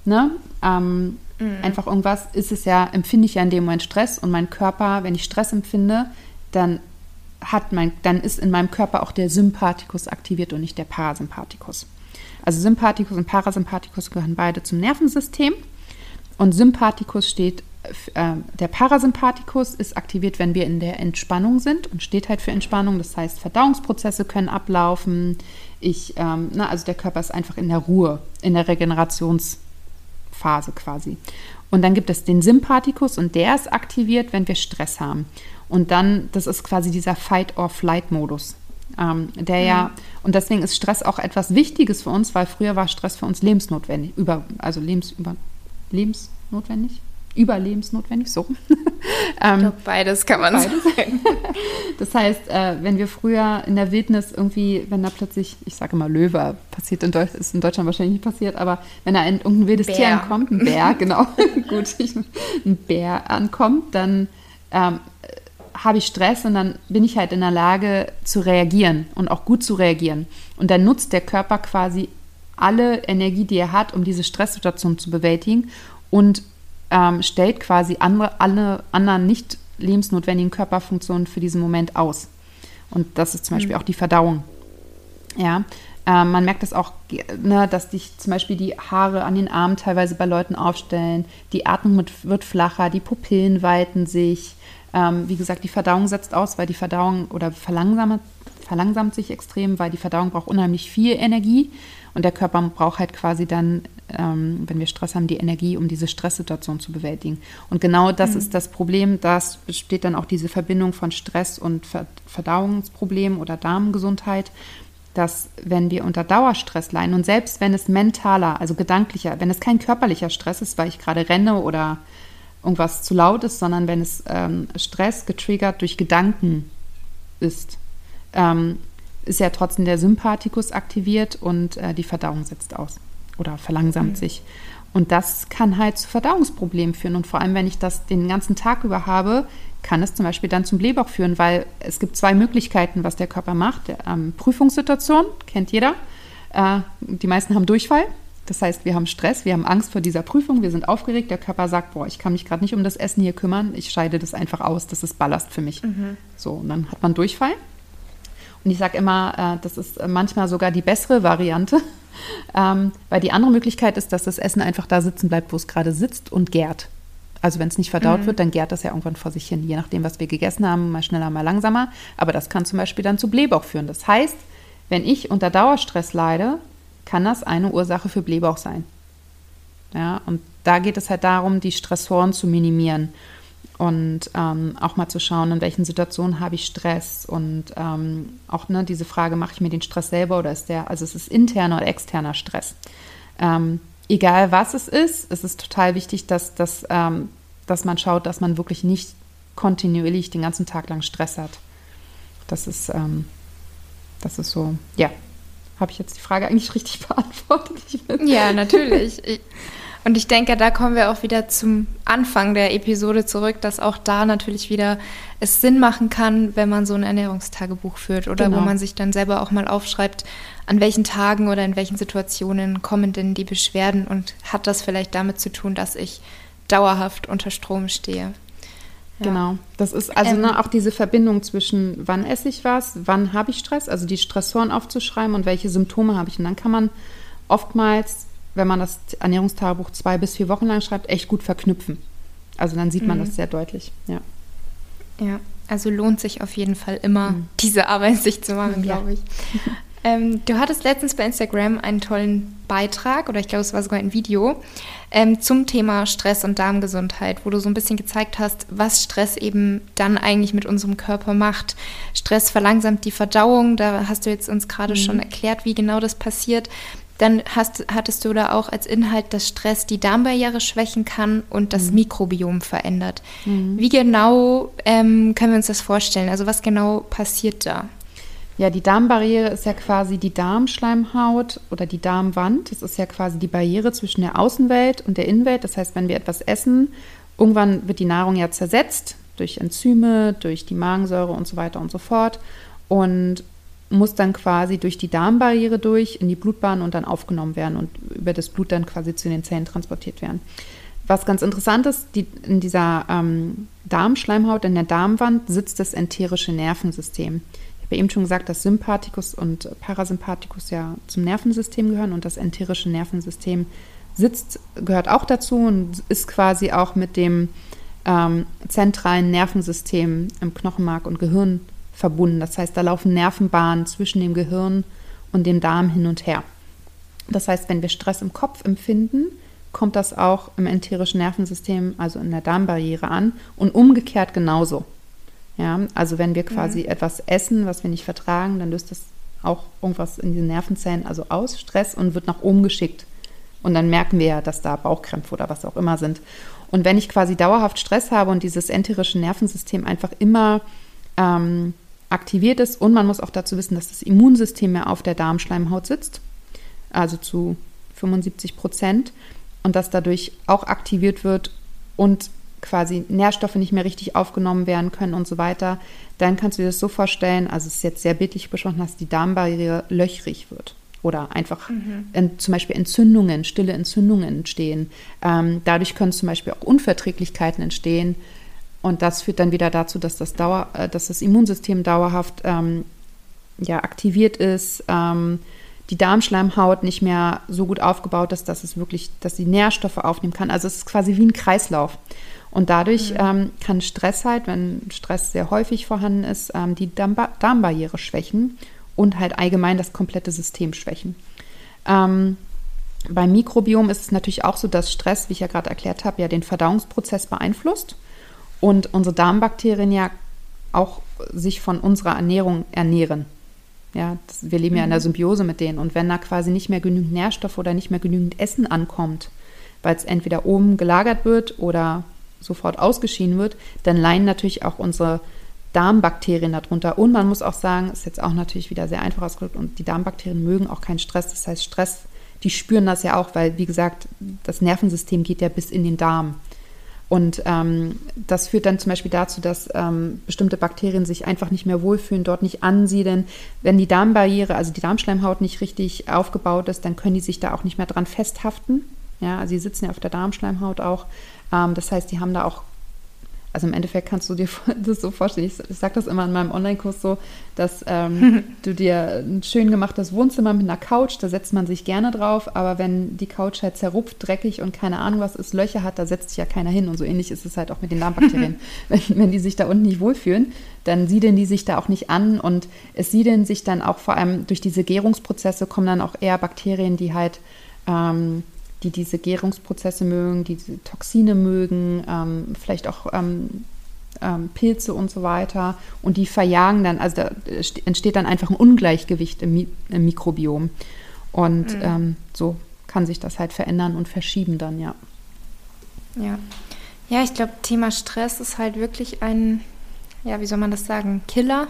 ne, ähm, mhm. einfach irgendwas, ist es ja, empfinde ich ja in dem Moment Stress und mein Körper, wenn ich Stress empfinde, dann hat mein, dann ist in meinem Körper auch der Sympathikus aktiviert und nicht der Parasympathikus. Also Sympathikus und Parasympathikus gehören beide zum Nervensystem. Und Sympathikus steht, äh, der Parasympathikus ist aktiviert, wenn wir in der Entspannung sind und steht halt für Entspannung. Das heißt, Verdauungsprozesse können ablaufen. Ich, ähm, na, also der Körper ist einfach in der Ruhe, in der Regenerationsphase quasi. Und dann gibt es den Sympathikus und der ist aktiviert, wenn wir Stress haben. Und dann, das ist quasi dieser Fight-or-Flight-Modus. Ähm, der ja. ja, und deswegen ist Stress auch etwas Wichtiges für uns, weil früher war Stress für uns lebensnotwendig, über, also lebensüber, lebensnotwendig, überlebensnotwendig, so. (laughs) ähm, glaub, beides kann man beides. sagen. (laughs) das heißt, äh, wenn wir früher in der Wildnis irgendwie, wenn da plötzlich, ich sage immer Löwe, passiert in Deutschland, ist in Deutschland wahrscheinlich nicht passiert, aber wenn da ein, irgendein wildes Bär. Tier ankommt, ein Bär, (laughs) genau, gut, ein Bär ankommt, dann ähm, habe ich Stress und dann bin ich halt in der Lage zu reagieren und auch gut zu reagieren. Und dann nutzt der Körper quasi alle Energie, die er hat, um diese Stresssituation zu bewältigen und ähm, stellt quasi andere, alle anderen nicht lebensnotwendigen Körperfunktionen für diesen Moment aus. Und das ist zum Beispiel mhm. auch die Verdauung. Ja, äh, man merkt das auch, ne, dass sich zum Beispiel die Haare an den Armen teilweise bei Leuten aufstellen, die Atmung wird flacher, die Pupillen weiten sich, ähm, wie gesagt, die Verdauung setzt aus, weil die Verdauung oder verlangsamt, verlangsamt sich extrem, weil die Verdauung braucht unheimlich viel Energie und der Körper braucht halt quasi dann, ähm, wenn wir Stress haben, die Energie, um diese Stresssituation zu bewältigen. Und genau das mhm. ist das Problem. Da besteht dann auch diese Verbindung von Stress und Verdauungsproblemen oder Darmgesundheit dass wenn wir unter Dauerstress leiden und selbst wenn es mentaler, also gedanklicher, wenn es kein körperlicher Stress ist, weil ich gerade renne oder irgendwas zu laut ist, sondern wenn es ähm, Stress getriggert durch Gedanken ist, ähm, ist ja trotzdem der Sympathikus aktiviert und äh, die Verdauung setzt aus oder verlangsamt mhm. sich. Und das kann halt zu Verdauungsproblemen führen. Und vor allem, wenn ich das den ganzen Tag über habe, kann es zum Beispiel dann zum Blähbauch führen, weil es gibt zwei Möglichkeiten, was der Körper macht. Ähm, Prüfungssituation, kennt jeder. Äh, die meisten haben Durchfall. Das heißt, wir haben Stress, wir haben Angst vor dieser Prüfung, wir sind aufgeregt. Der Körper sagt, boah, ich kann mich gerade nicht um das Essen hier kümmern, ich scheide das einfach aus, das ist Ballast für mich. Mhm. So, und dann hat man Durchfall. Und ich sage immer, äh, das ist manchmal sogar die bessere Variante, ähm, weil die andere Möglichkeit ist, dass das Essen einfach da sitzen bleibt, wo es gerade sitzt und gärt. Also wenn es nicht verdaut mhm. wird, dann gärt das ja irgendwann vor sich hin, je nachdem, was wir gegessen haben, mal schneller, mal langsamer. Aber das kann zum Beispiel dann zu Blähbauch führen. Das heißt, wenn ich unter Dauerstress leide, kann das eine Ursache für Blähbauch sein. Ja, und da geht es halt darum, die Stressoren zu minimieren und ähm, auch mal zu schauen, in welchen Situationen habe ich Stress und ähm, auch ne, diese Frage, mache ich mir den Stress selber oder ist der, also es ist interner oder externer Stress. Ähm, egal was es ist, es ist total wichtig, dass, dass, ähm, dass man schaut, dass man wirklich nicht kontinuierlich den ganzen Tag lang Stress hat. Das ist, ähm, das ist so, ja, habe ich jetzt die Frage eigentlich (laughs) richtig beantwortet? ja, natürlich. Und ich denke, da kommen wir auch wieder zum Anfang der Episode zurück, dass auch da natürlich wieder es Sinn machen kann, wenn man so ein Ernährungstagebuch führt oder genau. wo man sich dann selber auch mal aufschreibt, an welchen Tagen oder in welchen Situationen kommen denn die Beschwerden und hat das vielleicht damit zu tun, dass ich dauerhaft unter Strom stehe. Genau. Das ist also ähm, ne, auch diese Verbindung zwischen, wann esse ich was, wann habe ich Stress, also die Stressoren aufzuschreiben und welche Symptome habe ich. Und dann kann man oftmals, wenn man das Ernährungstagebuch zwei bis vier Wochen lang schreibt, echt gut verknüpfen. Also dann sieht man mhm. das sehr deutlich. Ja. Ja, also lohnt sich auf jeden Fall immer, mhm. diese Arbeit sich zu machen, ja. glaube ich. (laughs) Ähm, du hattest letztens bei Instagram einen tollen Beitrag oder ich glaube, es war sogar ein Video ähm, zum Thema Stress und Darmgesundheit, wo du so ein bisschen gezeigt hast, was Stress eben dann eigentlich mit unserem Körper macht. Stress verlangsamt die Verdauung, da hast du jetzt uns gerade mhm. schon erklärt, wie genau das passiert. Dann hast, hattest du da auch als Inhalt, dass Stress die Darmbarriere schwächen kann und das mhm. Mikrobiom verändert. Mhm. Wie genau ähm, können wir uns das vorstellen? Also was genau passiert da? Ja, die Darmbarriere ist ja quasi die Darmschleimhaut oder die Darmwand. Das ist ja quasi die Barriere zwischen der Außenwelt und der Innenwelt. Das heißt, wenn wir etwas essen, irgendwann wird die Nahrung ja zersetzt durch Enzyme, durch die Magensäure und so weiter und so fort und muss dann quasi durch die Darmbarriere durch in die Blutbahn und dann aufgenommen werden und über das Blut dann quasi zu den Zellen transportiert werden. Was ganz interessant ist, die, in dieser ähm, Darmschleimhaut, in der Darmwand sitzt das enterische Nervensystem. Ich habe eben schon gesagt, dass Sympathikus und Parasympathikus ja zum Nervensystem gehören und das enterische Nervensystem sitzt, gehört auch dazu und ist quasi auch mit dem ähm, zentralen Nervensystem im Knochenmark und Gehirn verbunden. Das heißt, da laufen Nervenbahnen zwischen dem Gehirn und dem Darm hin und her. Das heißt, wenn wir Stress im Kopf empfinden, kommt das auch im enterischen Nervensystem, also in der Darmbarriere an und umgekehrt genauso. Ja, also wenn wir quasi mhm. etwas essen, was wir nicht vertragen, dann löst das auch irgendwas in diesen Nervenzellen also aus, Stress und wird nach oben geschickt. Und dann merken wir ja, dass da Bauchkrämpfe oder was auch immer sind. Und wenn ich quasi dauerhaft Stress habe und dieses enterische Nervensystem einfach immer ähm, aktiviert ist und man muss auch dazu wissen, dass das Immunsystem mehr auf der Darmschleimhaut sitzt, also zu 75 Prozent und das dadurch auch aktiviert wird und quasi Nährstoffe nicht mehr richtig aufgenommen werden können und so weiter, dann kannst du dir das so vorstellen, also es ist jetzt sehr bildlich beschrieben, dass die Darmbarriere löchrig wird oder einfach mhm. in, zum Beispiel Entzündungen, stille Entzündungen entstehen. Ähm, dadurch können zum Beispiel auch Unverträglichkeiten entstehen. Und das führt dann wieder dazu, dass das, Dauer, äh, dass das Immunsystem dauerhaft ähm, ja, aktiviert ist, ähm, die Darmschleimhaut nicht mehr so gut aufgebaut ist, dass es wirklich, dass sie Nährstoffe aufnehmen kann. Also es ist quasi wie ein Kreislauf. Und dadurch mhm. ähm, kann Stress halt, wenn Stress sehr häufig vorhanden ist, ähm, die Darmba Darmbarriere schwächen und halt allgemein das komplette System schwächen. Ähm, beim Mikrobiom ist es natürlich auch so, dass Stress, wie ich ja gerade erklärt habe, ja den Verdauungsprozess beeinflusst und unsere Darmbakterien ja auch sich von unserer Ernährung ernähren. Ja, das, wir leben mhm. ja in der mhm. Symbiose mit denen und wenn da quasi nicht mehr genügend Nährstoff oder nicht mehr genügend Essen ankommt, weil es entweder oben gelagert wird oder sofort ausgeschieden wird, dann leiden natürlich auch unsere Darmbakterien darunter. Und man muss auch sagen, ist jetzt auch natürlich wieder sehr einfach ausgedrückt, und die Darmbakterien mögen auch keinen Stress. Das heißt, Stress, die spüren das ja auch, weil, wie gesagt, das Nervensystem geht ja bis in den Darm. Und ähm, das führt dann zum Beispiel dazu, dass ähm, bestimmte Bakterien sich einfach nicht mehr wohlfühlen, dort nicht ansiedeln. Wenn die Darmbarriere, also die Darmschleimhaut nicht richtig aufgebaut ist, dann können die sich da auch nicht mehr dran festhaften. Ja, sie sitzen ja auf der Darmschleimhaut auch. Ähm, das heißt, die haben da auch also im Endeffekt kannst du dir (laughs) das so vorstellen, ich, ich sage das immer in meinem Online-Kurs so, dass ähm, (laughs) du dir ein schön gemachtes Wohnzimmer mit einer Couch, da setzt man sich gerne drauf, aber wenn die Couch halt zerrupft, dreckig und keine Ahnung was ist, Löcher hat, da setzt sich ja keiner hin und so ähnlich ist es halt auch mit den Darmbakterien. (laughs) wenn, wenn die sich da unten nicht wohlfühlen, dann siedeln die sich da auch nicht an und es siedeln sich dann auch vor allem durch diese Gärungsprozesse kommen dann auch eher Bakterien, die halt ähm, die diese Gärungsprozesse mögen, die diese Toxine mögen, ähm, vielleicht auch ähm, ähm, Pilze und so weiter. Und die verjagen dann, also da entsteht dann einfach ein Ungleichgewicht im, Mi im Mikrobiom. Und mhm. Ähm, so kann sich das halt verändern und verschieben dann, ja. Ja. Ja, ich glaube, Thema Stress ist halt wirklich ein, ja, wie soll man das sagen, Killer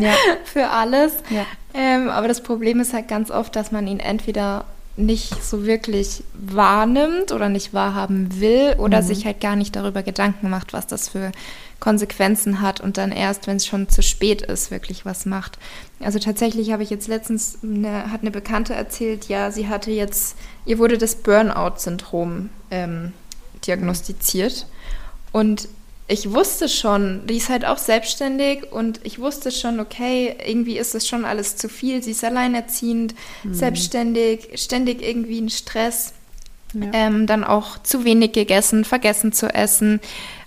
ja. (laughs) für alles. Ja. Ähm, aber das Problem ist halt ganz oft, dass man ihn entweder nicht so wirklich wahrnimmt oder nicht wahrhaben will oder mhm. sich halt gar nicht darüber Gedanken macht, was das für Konsequenzen hat und dann erst, wenn es schon zu spät ist, wirklich was macht. Also tatsächlich habe ich jetzt letztens, eine, hat eine Bekannte erzählt, ja, sie hatte jetzt, ihr wurde das Burnout-Syndrom ähm, diagnostiziert und ich wusste schon, die ist halt auch selbstständig und ich wusste schon, okay, irgendwie ist es schon alles zu viel. Sie ist alleinerziehend, mhm. selbstständig, ständig irgendwie ein Stress. Ja. Ähm, dann auch zu wenig gegessen, vergessen zu essen.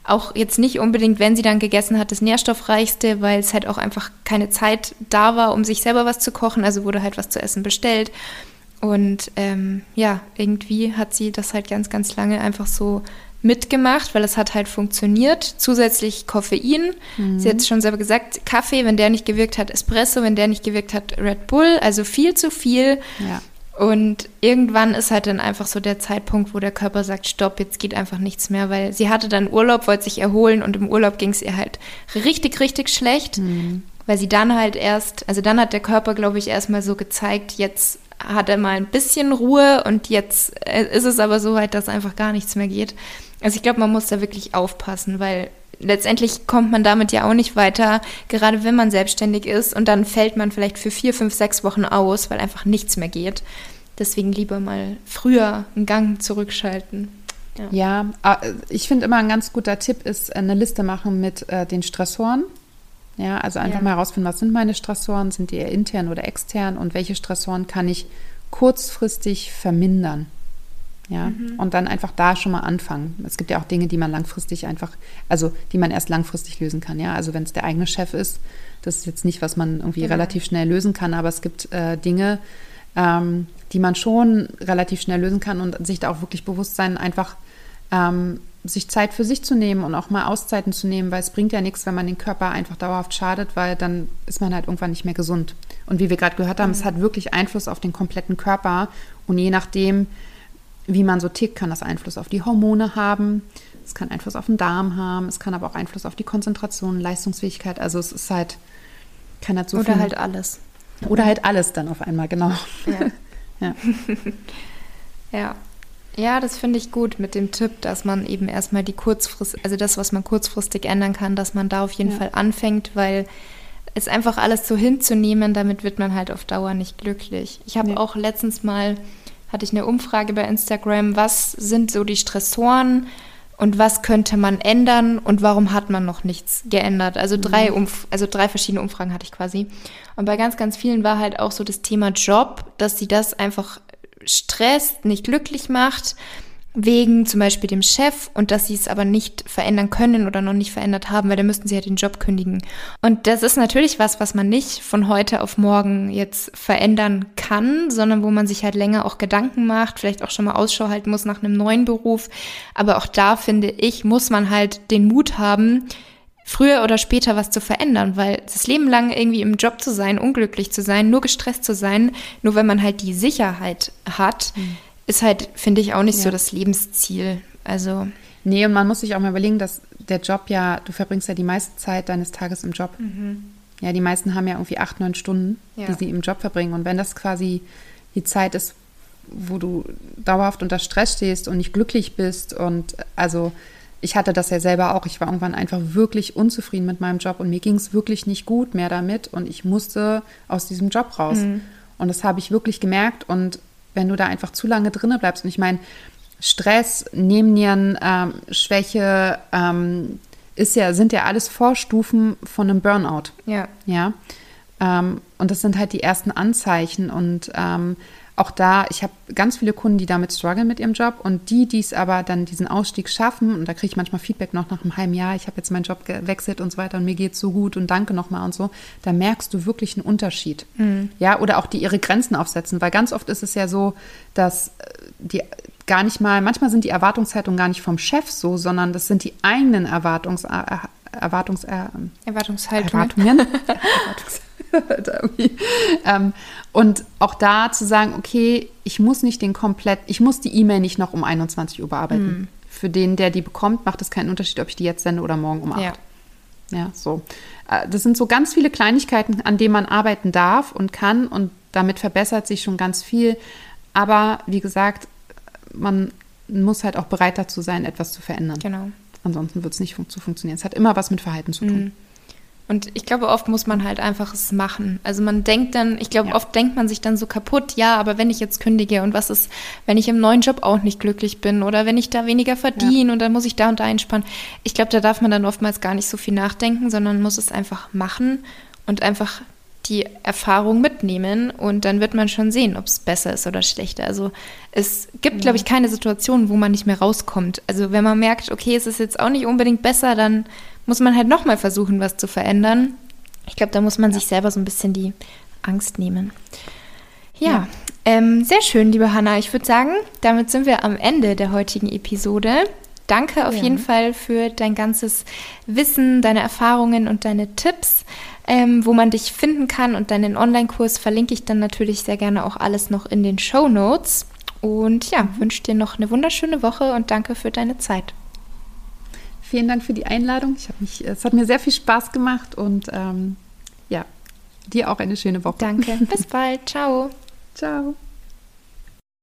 Auch jetzt nicht unbedingt, wenn sie dann gegessen hat, das Nährstoffreichste, weil es halt auch einfach keine Zeit da war, um sich selber was zu kochen. Also wurde halt was zu essen bestellt. Und ähm, ja, irgendwie hat sie das halt ganz, ganz lange einfach so mitgemacht, weil es hat halt funktioniert. Zusätzlich Koffein. Mhm. Sie hat es schon selber gesagt, Kaffee, wenn der nicht gewirkt hat, Espresso, wenn der nicht gewirkt hat, Red Bull. Also viel zu viel. Ja. Und irgendwann ist halt dann einfach so der Zeitpunkt, wo der Körper sagt, stopp, jetzt geht einfach nichts mehr, weil sie hatte dann Urlaub, wollte sich erholen und im Urlaub ging es ihr halt richtig, richtig schlecht, mhm. weil sie dann halt erst, also dann hat der Körper, glaube ich, erstmal so gezeigt, jetzt hat er mal ein bisschen Ruhe und jetzt äh, ist es aber so weit, dass einfach gar nichts mehr geht. Also ich glaube, man muss da wirklich aufpassen, weil letztendlich kommt man damit ja auch nicht weiter, gerade wenn man selbstständig ist und dann fällt man vielleicht für vier, fünf, sechs Wochen aus, weil einfach nichts mehr geht. Deswegen lieber mal früher einen Gang zurückschalten. Ja, ja äh, ich finde immer ein ganz guter Tipp ist eine Liste machen mit äh, den Stressoren. Ja, also einfach ja. mal herausfinden, was sind meine Stressoren, sind die eher intern oder extern und welche Stressoren kann ich kurzfristig vermindern. Ja, mhm. und dann einfach da schon mal anfangen. Es gibt ja auch Dinge, die man langfristig einfach, also die man erst langfristig lösen kann. Ja, also wenn es der eigene Chef ist, das ist jetzt nicht, was man irgendwie genau. relativ schnell lösen kann, aber es gibt äh, Dinge, ähm, die man schon relativ schnell lösen kann und sich da auch wirklich bewusst sein, einfach ähm, sich Zeit für sich zu nehmen und auch mal Auszeiten zu nehmen, weil es bringt ja nichts, wenn man den Körper einfach dauerhaft schadet, weil dann ist man halt irgendwann nicht mehr gesund. Und wie wir gerade gehört haben, mhm. es hat wirklich Einfluss auf den kompletten Körper und je nachdem, wie man so tickt, kann das Einfluss auf die Hormone haben. Es kann Einfluss auf den Darm haben. Es kann aber auch Einfluss auf die Konzentration, Leistungsfähigkeit. Also es ist halt, kann halt so Oder viel, halt alles. Oder halt alles dann auf einmal, genau. Ja. (laughs) ja. (laughs) ja. Ja, das finde ich gut mit dem Tipp, dass man eben erstmal die kurzfrist, also das, was man kurzfristig ändern kann, dass man da auf jeden ja. Fall anfängt, weil es einfach alles so hinzunehmen, damit wird man halt auf Dauer nicht glücklich. Ich habe ja. auch letztens mal hatte ich eine Umfrage bei Instagram, was sind so die Stressoren und was könnte man ändern und warum hat man noch nichts geändert? Also drei, mhm. Umf also drei verschiedene Umfragen hatte ich quasi. Und bei ganz, ganz vielen war halt auch so das Thema Job, dass sie das einfach stresst, nicht glücklich macht wegen zum Beispiel dem Chef und dass sie es aber nicht verändern können oder noch nicht verändert haben, weil dann müssten sie ja den Job kündigen. Und das ist natürlich was, was man nicht von heute auf morgen jetzt verändern kann, sondern wo man sich halt länger auch Gedanken macht, vielleicht auch schon mal Ausschau halten muss nach einem neuen Beruf. Aber auch da finde ich, muss man halt den Mut haben, früher oder später was zu verändern, weil das Leben lang irgendwie im Job zu sein, unglücklich zu sein, nur gestresst zu sein, nur wenn man halt die Sicherheit hat, mhm ist halt, finde ich, auch nicht ja. so das Lebensziel. Also. Nee, und man muss sich auch mal überlegen, dass der Job ja, du verbringst ja die meiste Zeit deines Tages im Job. Mhm. Ja, die meisten haben ja irgendwie acht, neun Stunden, ja. die sie im Job verbringen. Und wenn das quasi die Zeit ist, wo du dauerhaft unter Stress stehst und nicht glücklich bist und also ich hatte das ja selber auch. Ich war irgendwann einfach wirklich unzufrieden mit meinem Job und mir ging es wirklich nicht gut mehr damit und ich musste aus diesem Job raus. Mhm. Und das habe ich wirklich gemerkt und wenn du da einfach zu lange drinne bleibst. Und ich meine, Stress, Nebennierenschwäche ähm, ist ja, sind ja alles Vorstufen von einem Burnout. Ja. Ja. Ähm, und das sind halt die ersten Anzeichen. Und ähm, auch da, ich habe ganz viele Kunden, die damit strugglen mit ihrem Job und die, die es aber dann diesen Ausstieg schaffen, und da kriege ich manchmal Feedback noch nach einem halben Jahr, ich habe jetzt meinen Job gewechselt und so weiter und mir geht es so gut und danke nochmal und so, da merkst du wirklich einen Unterschied. Mhm. Ja, oder auch die ihre Grenzen aufsetzen, weil ganz oft ist es ja so, dass äh, die gar nicht mal, manchmal sind die Erwartungshaltungen gar nicht vom Chef so, sondern das sind die eigenen Erwartungs, äh, Erwartungs, äh, Erwartungshaltungen. Erwartungen. (laughs) ähm, und auch da zu sagen, okay, ich muss nicht den komplett, ich muss die E-Mail nicht noch um 21 Uhr bearbeiten. Mhm. Für den, der die bekommt, macht es keinen Unterschied, ob ich die jetzt sende oder morgen um 8. Ja. ja, so. Äh, das sind so ganz viele Kleinigkeiten, an denen man arbeiten darf und kann und damit verbessert sich schon ganz viel. Aber wie gesagt, man muss halt auch bereit dazu sein, etwas zu verändern. Genau. Ansonsten wird es nicht fun zu funktionieren. Es hat immer was mit Verhalten zu tun. Mhm. Und ich glaube, oft muss man halt einfach es machen. Also man denkt dann, ich glaube, ja. oft denkt man sich dann so kaputt, ja, aber wenn ich jetzt kündige und was ist, wenn ich im neuen Job auch nicht glücklich bin oder wenn ich da weniger verdiene ja. und dann muss ich da und da einspannen. Ich glaube, da darf man dann oftmals gar nicht so viel nachdenken, sondern muss es einfach machen und einfach die Erfahrung mitnehmen und dann wird man schon sehen, ob es besser ist oder schlechter. Also es gibt, ja. glaube ich, keine Situation, wo man nicht mehr rauskommt. Also wenn man merkt, okay, es ist jetzt auch nicht unbedingt besser, dann muss man halt nochmal versuchen, was zu verändern. Ich glaube, da muss man ja. sich selber so ein bisschen die Angst nehmen. Ja, ja. Ähm, sehr schön, liebe Hanna. Ich würde sagen, damit sind wir am Ende der heutigen Episode. Danke auf ja. jeden Fall für dein ganzes Wissen, deine Erfahrungen und deine Tipps. ähm, wo man dich finden kann und deinen Online-Kurs verlinke ich dann natürlich sehr gerne auch alles noch in den Show Notes. Und ja, wünsche dir noch eine wunderschöne Woche und danke für deine Zeit. Vielen Dank für die Einladung. Ich mich, es hat mir sehr viel Spaß gemacht und ähm, ja, dir auch eine schöne Woche. Danke. (laughs) Bis bald. Ciao. Ciao.